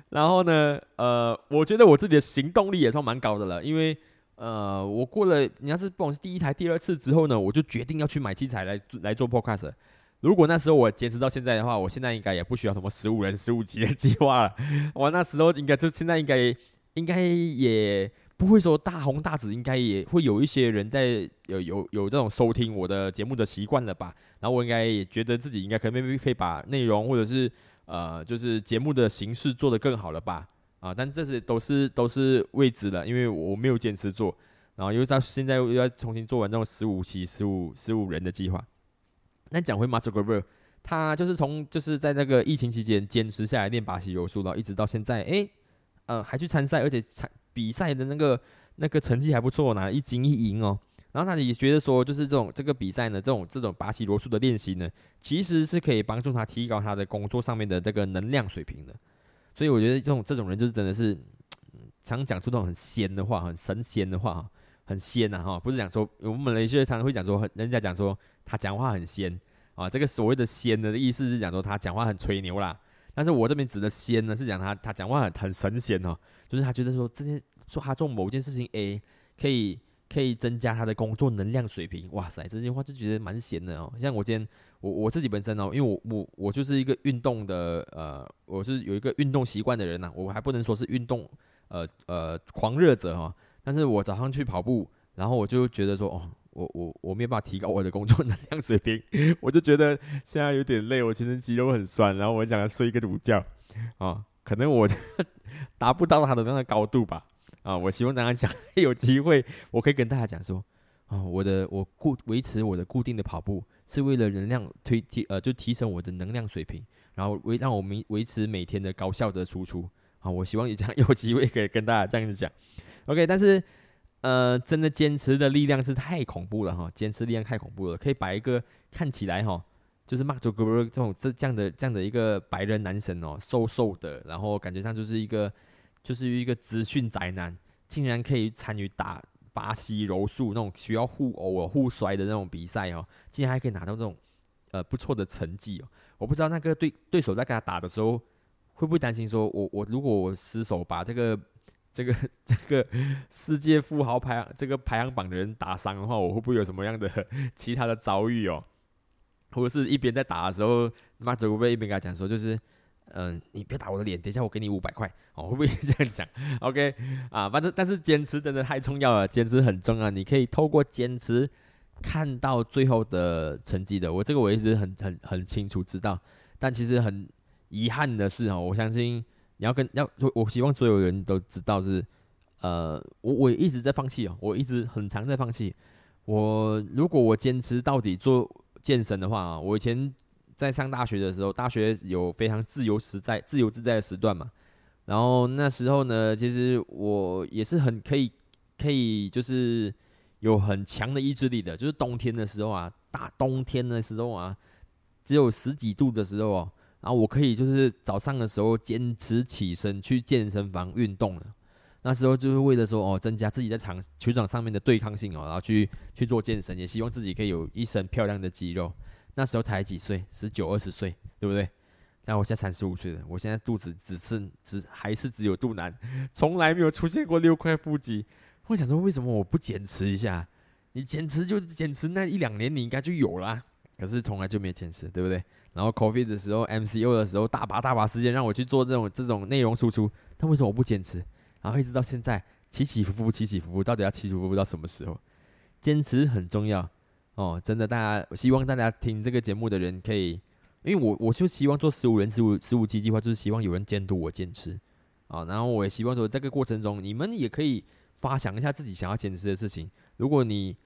然后呢，呃，我觉得我自己的行动力也算蛮高的了，因为呃，我过了你要是不管是第一台、第二次之后呢，我就决定要去买器材来来做 podcast。如果那时候我坚持到现在的话，我现在应该也不需要什么十五人十五级的计划了。我那时候应该就现在应该应该也不会说大红大紫，应该也会有一些人在有有有这种收听我的节目的习惯了吧。然后我应该也觉得自己应该可能可以把内容或者是呃就是节目的形式做得更好了吧。啊，但这些都是都是未知的，因为我没有坚持做，然后又到现在又要重新做完这种十五期十五十五人的计划。那讲回马祖格伯，他就是从就是在那个疫情期间坚持下来练巴西柔术，然后一直到现在，诶，呃，还去参赛，而且参比赛的那个那个成绩还不错，拿一金一银哦。然后他也觉得说，就是这种这个比赛呢，这种这种巴西柔术的练习呢，其实是可以帮助他提高他的工作上面的这个能量水平的。所以我觉得这种这种人就是真的是常讲出那种很仙的话，很神仙的话，很仙呐哈，不是讲说我们有些常常会讲说，人家讲说。他讲话很仙啊，这个所谓的仙的意思是讲说他讲话很吹牛啦。但是我这边指的仙呢，是讲他他讲话很很神仙哦，就是他觉得说这件说他做某件事情 A 可以可以增加他的工作能量水平。哇塞，这句话就觉得蛮闲的哦。像我今天我我自己本身哦，因为我我我就是一个运动的呃，我是有一个运动习惯的人呐，我还不能说是运动呃呃狂热者哈。但是我早上去跑步，然后我就觉得说哦。我我我没有办法提高我的工作 能量水平，我就觉得现在有点累，我全身肌肉很酸，然后我想要睡一个午觉啊，可能我 达不到他的那个高度吧啊，我希望大家讲有机会，我可以跟大家讲说啊，我的我固维持我的固定的跑步是为了能量推提呃就提升我的能量水平，然后维让我们维持每天的高效的输出啊，我希望有这样 有机会可以跟大家这样子讲，OK，但是。呃，真的坚持的力量是太恐怖了哈！坚持力量太恐怖了，可以把一个看起来哈，就是马祖格伯这种这这样的这样的一个白人男神哦，瘦瘦的，然后感觉上就是一个就是一个资讯宅男，竟然可以参与打巴西柔术那种需要互殴哦、互摔的那种比赛哦，竟然还可以拿到这种呃不错的成绩哦！我不知道那个对对手在跟他打的时候，会不会担心说我我如果我失手把这个。这个这个世界富豪排这个排行榜的人打伤的话，我会不会有什么样的其他的遭遇哦？或者是一边在打的时候，马祖会不会一边跟他讲说，就是嗯，你别打我的脸，等一下我给你五百块哦？会不会这样讲？OK 啊，反正但是坚持真的太重要了，坚持很重要，你可以透过坚持看到最后的成绩的。我这个我一直很很很清楚知道，但其实很遗憾的是哦，我相信。你要跟要，我希望所有人都知道是，呃，我我一直在放弃哦，我一直很常在放弃。我如果我坚持到底做健身的话啊，我以前在上大学的时候，大学有非常自由实在、自由自在的时段嘛。然后那时候呢，其实我也是很可以，可以就是有很强的意志力的。就是冬天的时候啊，大冬天的时候啊，只有十几度的时候哦。然后我可以就是早上的时候坚持起身去健身房运动了，那时候就是为了说哦增加自己在场球场上面的对抗性哦，然后去去做健身，也希望自己可以有一身漂亮的肌肉。那时候才几岁，十九二十岁，对不对？但我现在三十五岁了，我现在肚子只剩只还是只有肚腩，从来没有出现过六块腹肌。我想说为什么我不坚持一下？你坚持就坚持那一两年，你应该就有了，可是从来就没有坚持，对不对？然后 coffee 的时候，MCO 的时候，大把大把时间让我去做这种这种内容输出，但为什么我不坚持？然后一直到现在起起伏伏，起起伏伏，到底要起起伏伏到什么时候？坚持很重要哦，真的，大家希望大家听这个节目的人可以因为我我就希望做十五人十五十五期计划，就是希望有人监督我坚持啊。然后我也希望说，这个过程中你们也可以发想一下自己想要坚持的事情。如果你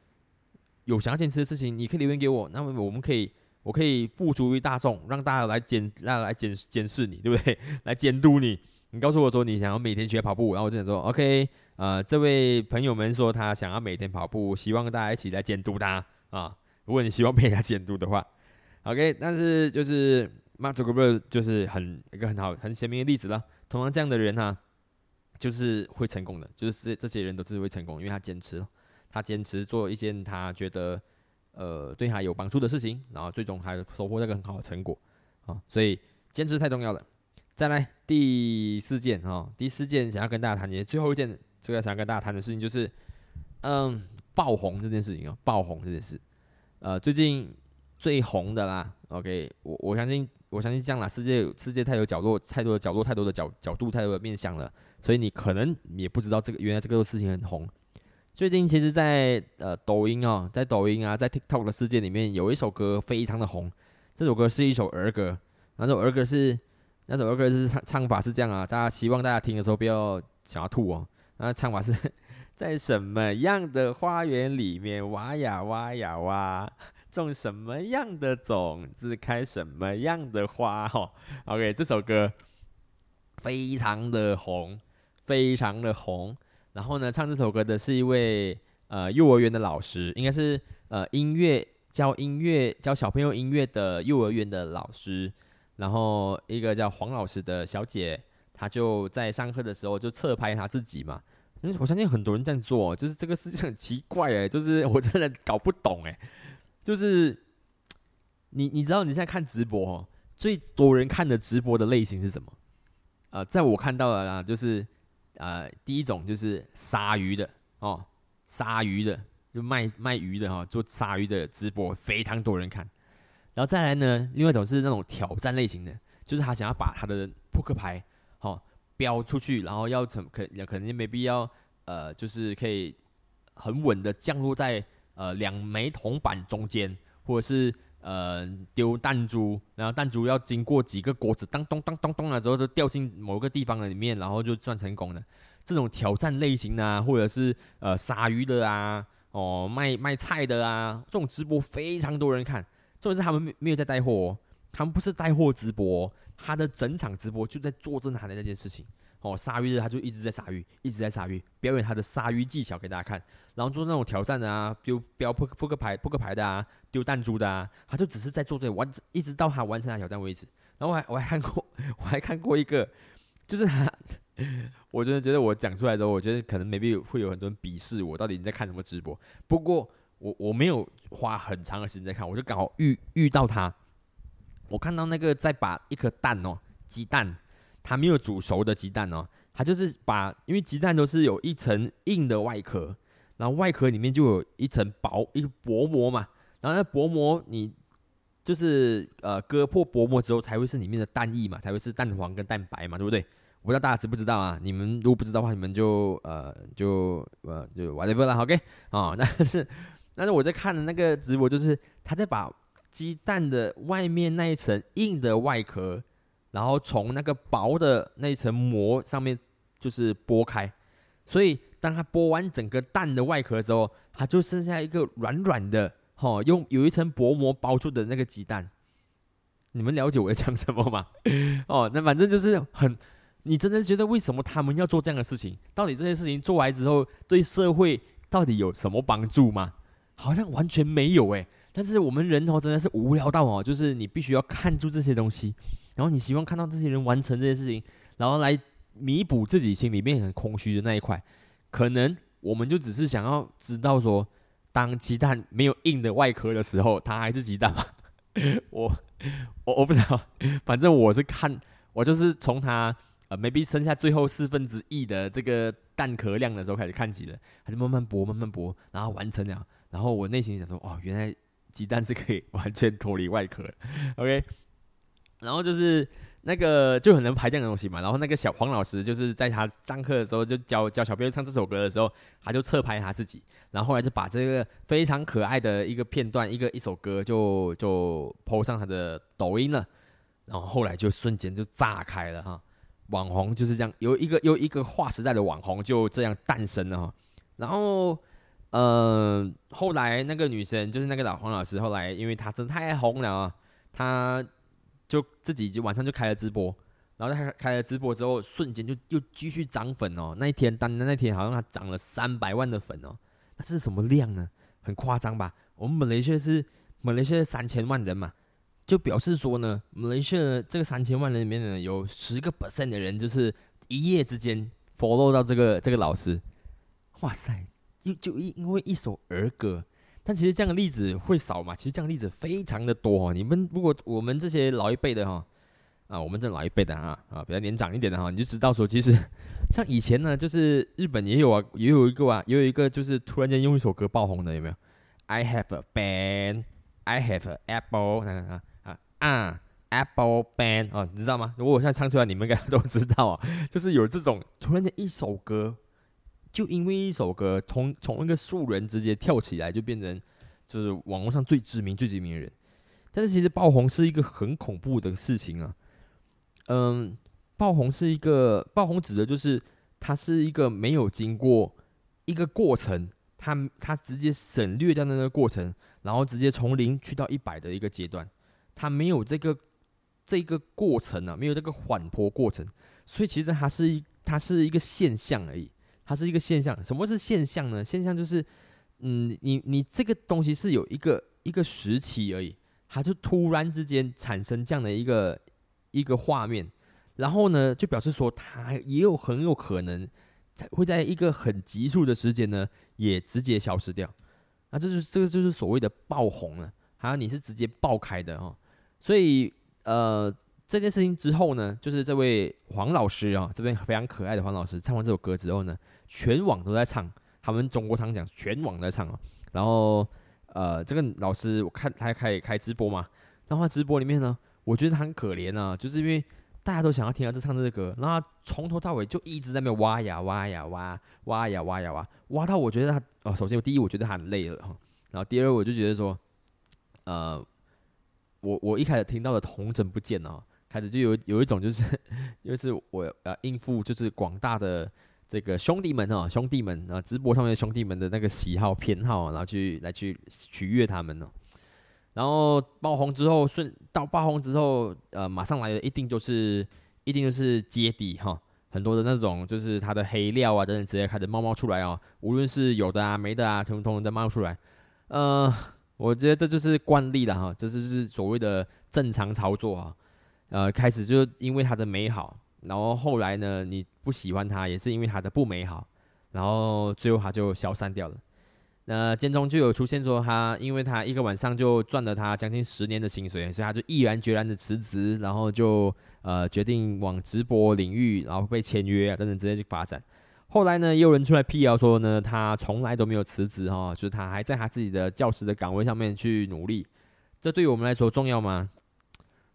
有想要坚持的事情，你可以留言给我，那么我们可以我可以付诸于大众，让大家来监让来监监视你，对不对？来监督你。你告诉我说你想要每天学跑步，然后我就想说，OK，呃，这位朋友们说他想要每天跑步，希望大家一起来监督他啊。如果你希望被人家监督的话，OK，但是就是 Mark Zuckerberg 就是很一个很好很鲜明的例子了。同样这样的人呢，就是会成功的，就是这这些人都是会成功，因为他坚持，他坚持做一件他觉得呃对他有帮助的事情，然后最终还收获那个很好的成果啊。所以坚持太重要了。再来第四件哈，第四件想要跟大家谈的，最后一件这个想要跟大家谈的事情就是，嗯，爆红这件事情啊，爆红这件事，呃，最近最红的啦，OK，我我相信我相信这样啦，世界世界太有角落，太多的角落，太多的角角度，太多的面向了，所以你可能也不知道这个原来这个事情很红。最近其实，在呃抖音哦，在抖音啊，在 TikTok 的世界里面，有一首歌非常的红，这首歌是一首儿歌，那首儿歌是。那首儿歌是唱唱法是这样啊，大家希望大家听的时候不要想要吐哦。那唱法是在什么样的花园里面挖呀挖呀挖，种什么样的种子开什么样的花 哈。OK，这首歌非常的红，非常的红。然后呢，唱这首歌的是一位呃幼儿园的老师，应该是呃音乐教音乐教小朋友音乐的幼儿园的老师。然后一个叫黄老师的小姐，她就在上课的时候就侧拍她自己嘛。嗯，我相信很多人这样做，就是这个事情很奇怪哎，就是我真的搞不懂哎。就是你你知道你现在看直播，最多人看的直播的类型是什么？呃，在我看到的啊，就是呃第一种就是杀鱼的哦，杀鱼的就卖卖鱼的哈，做杀鱼的直播非常多人看。然后再来呢，另外一种是那种挑战类型的，就是他想要把他的扑克牌飙出去，然后要怎可可能没必要呃，就是可以很稳的降落在呃两枚铜板中间，或者是呃丢弹珠，然后弹珠要经过几个锅子当咚当咚咚了之后就掉进某个地方的里面，然后就算成功了。这种挑战类型啊，或者是呃杀鱼的啊，哦卖卖菜的啊，这种直播非常多人看。重点是他们没没有在带货，他们不是带货直播，他的整场直播就在做正他的那件事情。哦，鲨鱼日他就一直在鲨鱼，一直在鲨鱼，表演他的鲨鱼技巧给大家看，然后做那种挑战的啊，丢标扑扑克牌扑克牌的啊，丢弹珠的啊，他就只是在做这完，一直到他完成他挑战为止。然后我还我还看过，我还看过一个，就是他，我真的觉得我讲出来之后，我觉得可能 maybe 会有很多人鄙视我，到底你在看什么直播？不过。我我没有花很长的时间在看，我就刚好遇遇到他，我看到那个在把一颗蛋哦，鸡蛋，它没有煮熟的鸡蛋哦，它就是把，因为鸡蛋都是有一层硬的外壳，然后外壳里面就有一层薄一薄膜嘛，然后那薄膜你就是呃割破薄膜之后才会是里面的蛋液嘛，才会是蛋黄跟蛋白嘛，对不对？我不知道大家知不知道啊？你们如果不知道的话，你们就呃就呃就 whatever 了，OK 啊，但是。但是我在看的那个直播，就是他在把鸡蛋的外面那一层硬的外壳，然后从那个薄的那一层膜上面就是剥开，所以当它剥完整个蛋的外壳之后，它就剩下一个软软的，哈，用有一层薄膜包住的那个鸡蛋。你们了解我在讲什么吗？哦，那反正就是很，你真的觉得为什么他们要做这样的事情？到底这件事情做完之后，对社会到底有什么帮助吗？好像完全没有诶，但是我们人头真的是无聊到哦，就是你必须要看住这些东西，然后你希望看到这些人完成这些事情，然后来弥补自己心里面很空虚的那一块。可能我们就只是想要知道说，当鸡蛋没有硬的外壳的时候，它还是鸡蛋吗？我我我不知道，反正我是看，我就是从它呃，maybe 剩下最后四分之一的这个蛋壳量的时候开始看起的，它就慢慢剥，慢慢剥，然后完成了。然后我内心想说，哦，原来鸡蛋是可以完全脱离外壳，OK。然后就是那个就很能拍这样的东西嘛。然后那个小黄老师就是在他上课的时候就教教小朋友唱这首歌的时候，他就侧拍他自己，然后后来就把这个非常可爱的一个片段，一个一首歌就就 po 上他的抖音了。然后后来就瞬间就炸开了哈，网红就是这样，有一个有一个划时代的网红就这样诞生了哈。然后，呃，后来那个女生就是那个老黄老师，后来因为她真的太红了啊，她就自己就晚上就开了直播，然后她开了直播之后，瞬间就又继续涨粉哦。那一天单的那天好像她涨了三百万的粉哦，那是什么量呢？很夸张吧？我们本来就是本来是三千万人嘛。就表示说呢，马来西亚这个三千万人里面呢，有十个 percent 的人就是一夜之间 follow 到这个这个老师，哇塞，就就因因为一首儿歌，但其实这样的例子会少嘛？其实这样的例子非常的多哦。你们如果我们这些老一辈的哈，啊，我们这老一辈的哈啊，比较年长一点的哈，你就知道说，其实 像以前呢，就是日本也有啊，也有一个啊，也有一个就是突然间用一首歌爆红的，有没有？I have a band, I have a apple，啊。啊，Apple Band 哦，你知道吗？如果我现在唱出来，你们应该都知道啊。就是有这种突然间一首歌，就因为一首歌，从从一个素人直接跳起来，就变成就是网络上最知名、最知名的人。但是其实爆红是一个很恐怖的事情啊。嗯，爆红是一个爆红指的就是它是一个没有经过一个过程，它它直接省略掉那个过程，然后直接从零去到一百的一个阶段。它没有这个这个过程啊，没有这个缓坡过程，所以其实它是一它是一个现象而已，它是一个现象。什么是现象呢？现象就是，嗯，你你这个东西是有一个一个时期而已，它就突然之间产生这样的一个一个画面，然后呢，就表示说它也有很有可能会在一个很急速的时间呢，也直接消失掉。那这就是这个就是所谓的爆红了，还有你是直接爆开的哦。所以，呃，这件事情之后呢，就是这位黄老师啊，这边非常可爱的黄老师唱完这首歌之后呢，全网都在唱，他们中国常讲全网在唱啊。然后，呃，这个老师我看他开开直播嘛，然后他直播里面呢，我觉得他很可怜啊，就是因为大家都想要听他这唱这个歌，然后从头到尾就一直在那边挖呀挖呀挖，挖呀挖呀挖，挖到我觉得他哦，首先第一我觉得他很累了哈，然后第二我就觉得说，呃。我我一开始听到的童真不见了，开始就有有一种就是，就是我呃应付就是广大的这个兄弟们哦，兄弟们啊，直播上面兄弟们的那个喜好偏好，然后去来去取悦他们呢。然后爆红之后，顺到爆红之后，呃，马上来的一定就是一定就是接底哈，很多的那种就是他的黑料啊等等直接开始冒冒出来哦，无论是有的啊没的啊，通通都冒出来，呃。我觉得这就是惯例了哈，这就是所谓的正常操作啊。呃，开始就因为它的美好，然后后来呢，你不喜欢他，也是因为他的不美好，然后最后他就消散掉了。那间中就有出现说，他因为他一个晚上就赚了他将近十年的薪水，所以他就毅然决然的辞职，然后就呃决定往直播领域，然后被签约啊等等之类去发展。后来呢，也有人出来辟谣说呢，他从来都没有辞职哈，就是他还在他自己的教师的岗位上面去努力。这对于我们来说重要吗？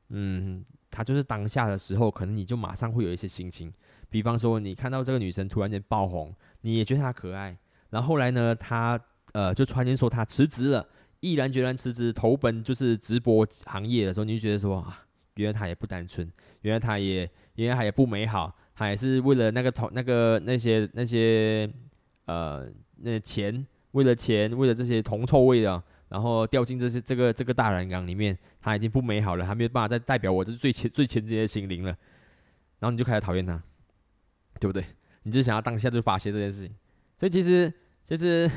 嗯，他就是当下的时候，可能你就马上会有一些心情。比方说，你看到这个女生突然间爆红，你也觉得她可爱。然后后来呢，她呃就突然间说她辞职了，毅然决然辞职投奔就是直播行业的时候，你就觉得说啊，原来她也不单纯，原来她也原来她也不美好。她也是为了那个同那个那些那些呃那钱，为了钱，为了这些铜臭味的，然后掉进这些这个这个大染缸里面，他已经不美好了，他没有办法再代表我这是最前最前阶的心灵了，然后你就开始讨厌他，对不对？你就想要当下就发泄这件事情，所以其实其实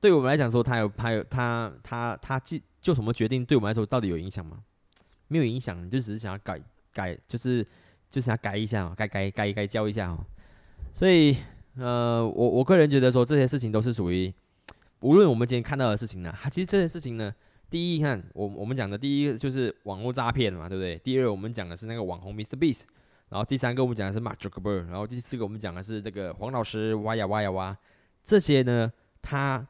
对我们来讲说，他有他有他他他就就什么决定，对我们来说到底有影响吗？没有影响，你就只是想要改改，就是。就是要改一下，改改改改教一下哦。所以，呃，我我个人觉得说这些事情都是属于，无论我们今天看到的事情呢，它其实这件事情呢，第一看我我们讲的第一个就是网络诈骗嘛，对不对？第二我们讲的是那个网红 Mr. Beast，然后第三个我们讲的是 Mark Zuckerberg，然后第四个我们讲的是这个黄老师挖呀挖呀挖，这些呢，他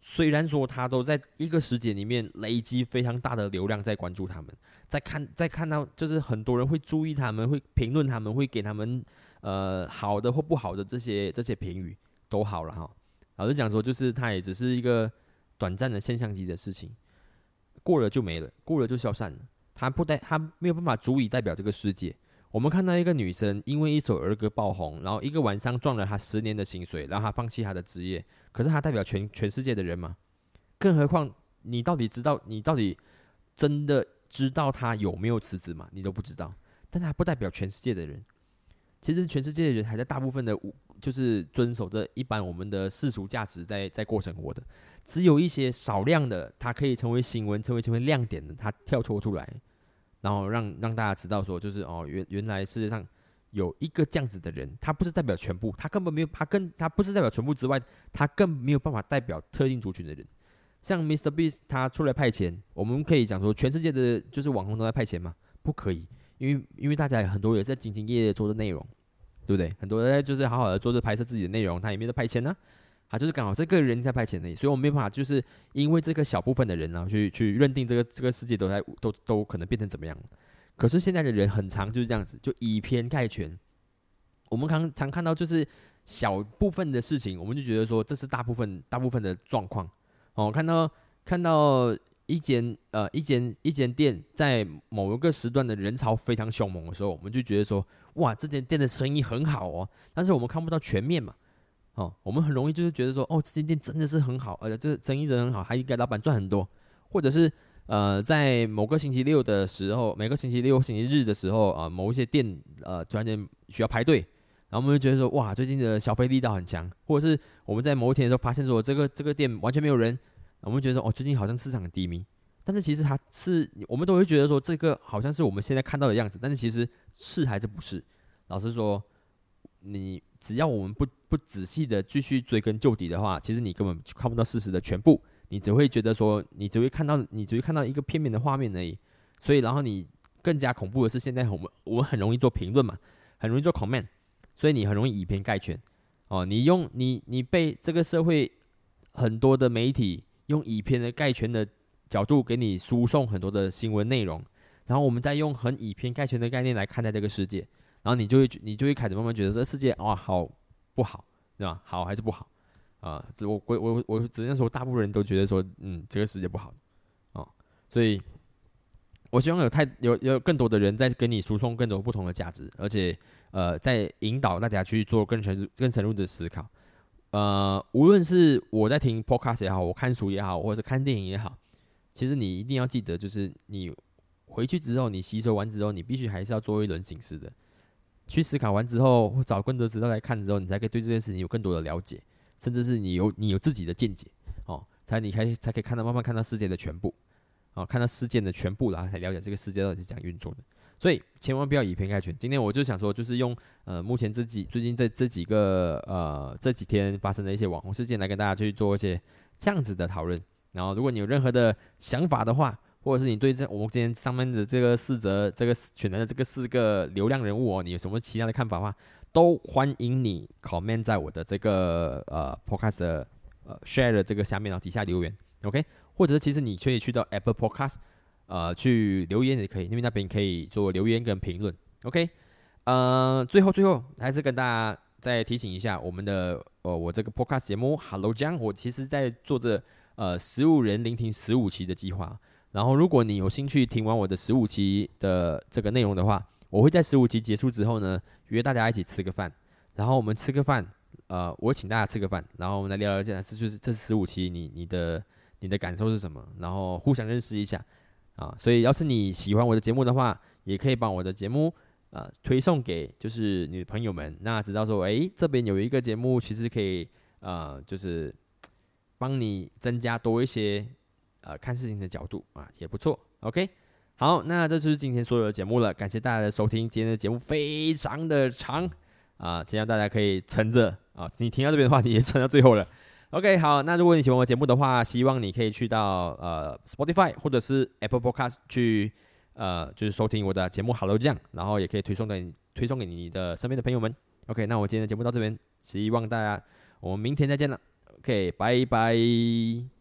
虽然说他都在一个时间里面累积非常大的流量在关注他们，在看在看到就是很多人会注意他们，会评论他们，会给他们呃好的或不好的这些这些评语都好了哈。老实讲说，就是他也只是一个短暂的现象级的事情，过了就没了，过了就消散了。他不代他没有办法足以代表这个世界。我们看到一个女生因为一首儿歌爆红，然后一个晚上赚了她十年的薪水，然后她放弃她的职业。可是她代表全全世界的人吗？更何况你到底知道你到底真的知道她有没有辞职吗？你都不知道。但她不代表全世界的人。其实全世界的人还在大部分的就是遵守着一般我们的世俗价值在在过生活的。只有一些少量的，它可以成为新闻，成为成为亮点的，它跳脱出来。然后让让大家知道说，就是哦，原原来世界上有一个这样子的人，他不是代表全部，他根本没有，他更他不是代表全部之外，他更没有办法代表特定族群的人。像 Mr. Beast 他出来派钱，我们可以讲说全世界的就是网红都在派钱吗？不可以，因为因为大家很多也在兢兢业业做的内容，对不对？很多人就是好好的做着拍摄自己的内容，他也没有在派钱呢。他就是刚好这个人在派遣的，所以我没办法，就是因为这个小部分的人呢，去去认定这个这个世界都在都都可能变成怎么样。可是现在的人很长就是这样子，就以偏概全。我们常常看到就是小部分的事情，我们就觉得说这是大部分大部分的状况。哦，看到看到一间呃一间一间店在某一个时段的人潮非常凶猛的时候，我们就觉得说哇，这间店的生意很好哦。但是我们看不到全面嘛。哦，我们很容易就是觉得说，哦，这间店真的是很好，而且这生意真的很好，还应该老板赚很多，或者是呃，在某个星期六的时候，每个星期六、星期日的时候啊，某一些店呃突然间需要排队，然后我们就觉得说，哇，最近的消费力道很强，或者是我们在某一天的时候发现说，这个这个店完全没有人，我们觉得说，哦，最近好像市场很低迷，但是其实它是，我们都会觉得说，这个好像是我们现在看到的样子，但是其实是还是不是？老实说，你。只要我们不不仔细的继续追根究底的话，其实你根本就看不到事实的全部，你只会觉得说，你只会看到你只会看到一个片面的画面而已。所以，然后你更加恐怖的是，现在我们我们很容易做评论嘛，很容易做 comment，所以你很容易以偏概全。哦，你用你你被这个社会很多的媒体用以偏的概全的角度给你输送很多的新闻内容，然后我们再用很以偏概全的概念来看待这个世界。然后你就会你就会开始慢慢觉得这世界哇好不好对吧？好还是不好啊？我我我我只能说大部分人都觉得说嗯这个世界不好哦，所以我希望有太有有更多的人在跟你输送更多不同的价值，而且呃在引导大家去做更深更深入的思考。呃，无论是我在听 podcast 也好，我看书也好，或者是看电影也好，其实你一定要记得，就是你回去之后，你吸收完之后，你必须还是要做一轮醒思的。去思考完之后，或找更多资料来看之后，你才可以对这件事情有更多的了解，甚至是你有你有自己的见解哦，才你开才可以看到慢慢看到世界的全部，哦，看到事件的全部，然后才了解这个世界到底是怎样运作的。所以千万不要以偏概全。今天我就想说，就是用呃目前这几最近这这几个呃这几天发生的一些网红事件来跟大家去做一些这样子的讨论。然后如果你有任何的想法的话，或者是你对这我们今天上面的这个四则这个选择的这个四个流量人物哦，你有什么其他的看法的话，都欢迎你 comment 在我的这个呃 podcast 的呃 share 的这个下面哦底下留言，OK？或者其实你可以去到 Apple Podcast 呃去留言也可以，因为那边可以做留言跟评论，OK？呃，最后最后还是跟大家再提醒一下，我们的呃我这个 podcast 节目 Hello 江，我其实在做着呃十五人聆听十五期的计划。然后，如果你有兴趣听完我的十五期的这个内容的话，我会在十五期结束之后呢，约大家一起吃个饭。然后我们吃个饭，呃，我请大家吃个饭，然后我们来聊聊这这就是这十五期你你的你的感受是什么？然后互相认识一下啊。所以，要是你喜欢我的节目的话，也可以把我的节目呃推送给就是你的朋友们，那知道说，诶，这边有一个节目，其实可以呃就是帮你增加多一些。呃，看事情的角度啊，也不错。OK，好，那这就是今天所有的节目了。感谢大家的收听，今天的节目非常的长啊，希望大家可以撑着啊。你听到这边的话，你也撑到最后了。OK，好，那如果你喜欢我节目的话，希望你可以去到呃 Spotify 或者是 Apple Podcast 去呃，就是收听我的节目 Hello 酱，然后也可以推送给推送给你的身边的朋友们。OK，那我今天的节目到这边，希望大家我们明天再见了。OK，拜拜。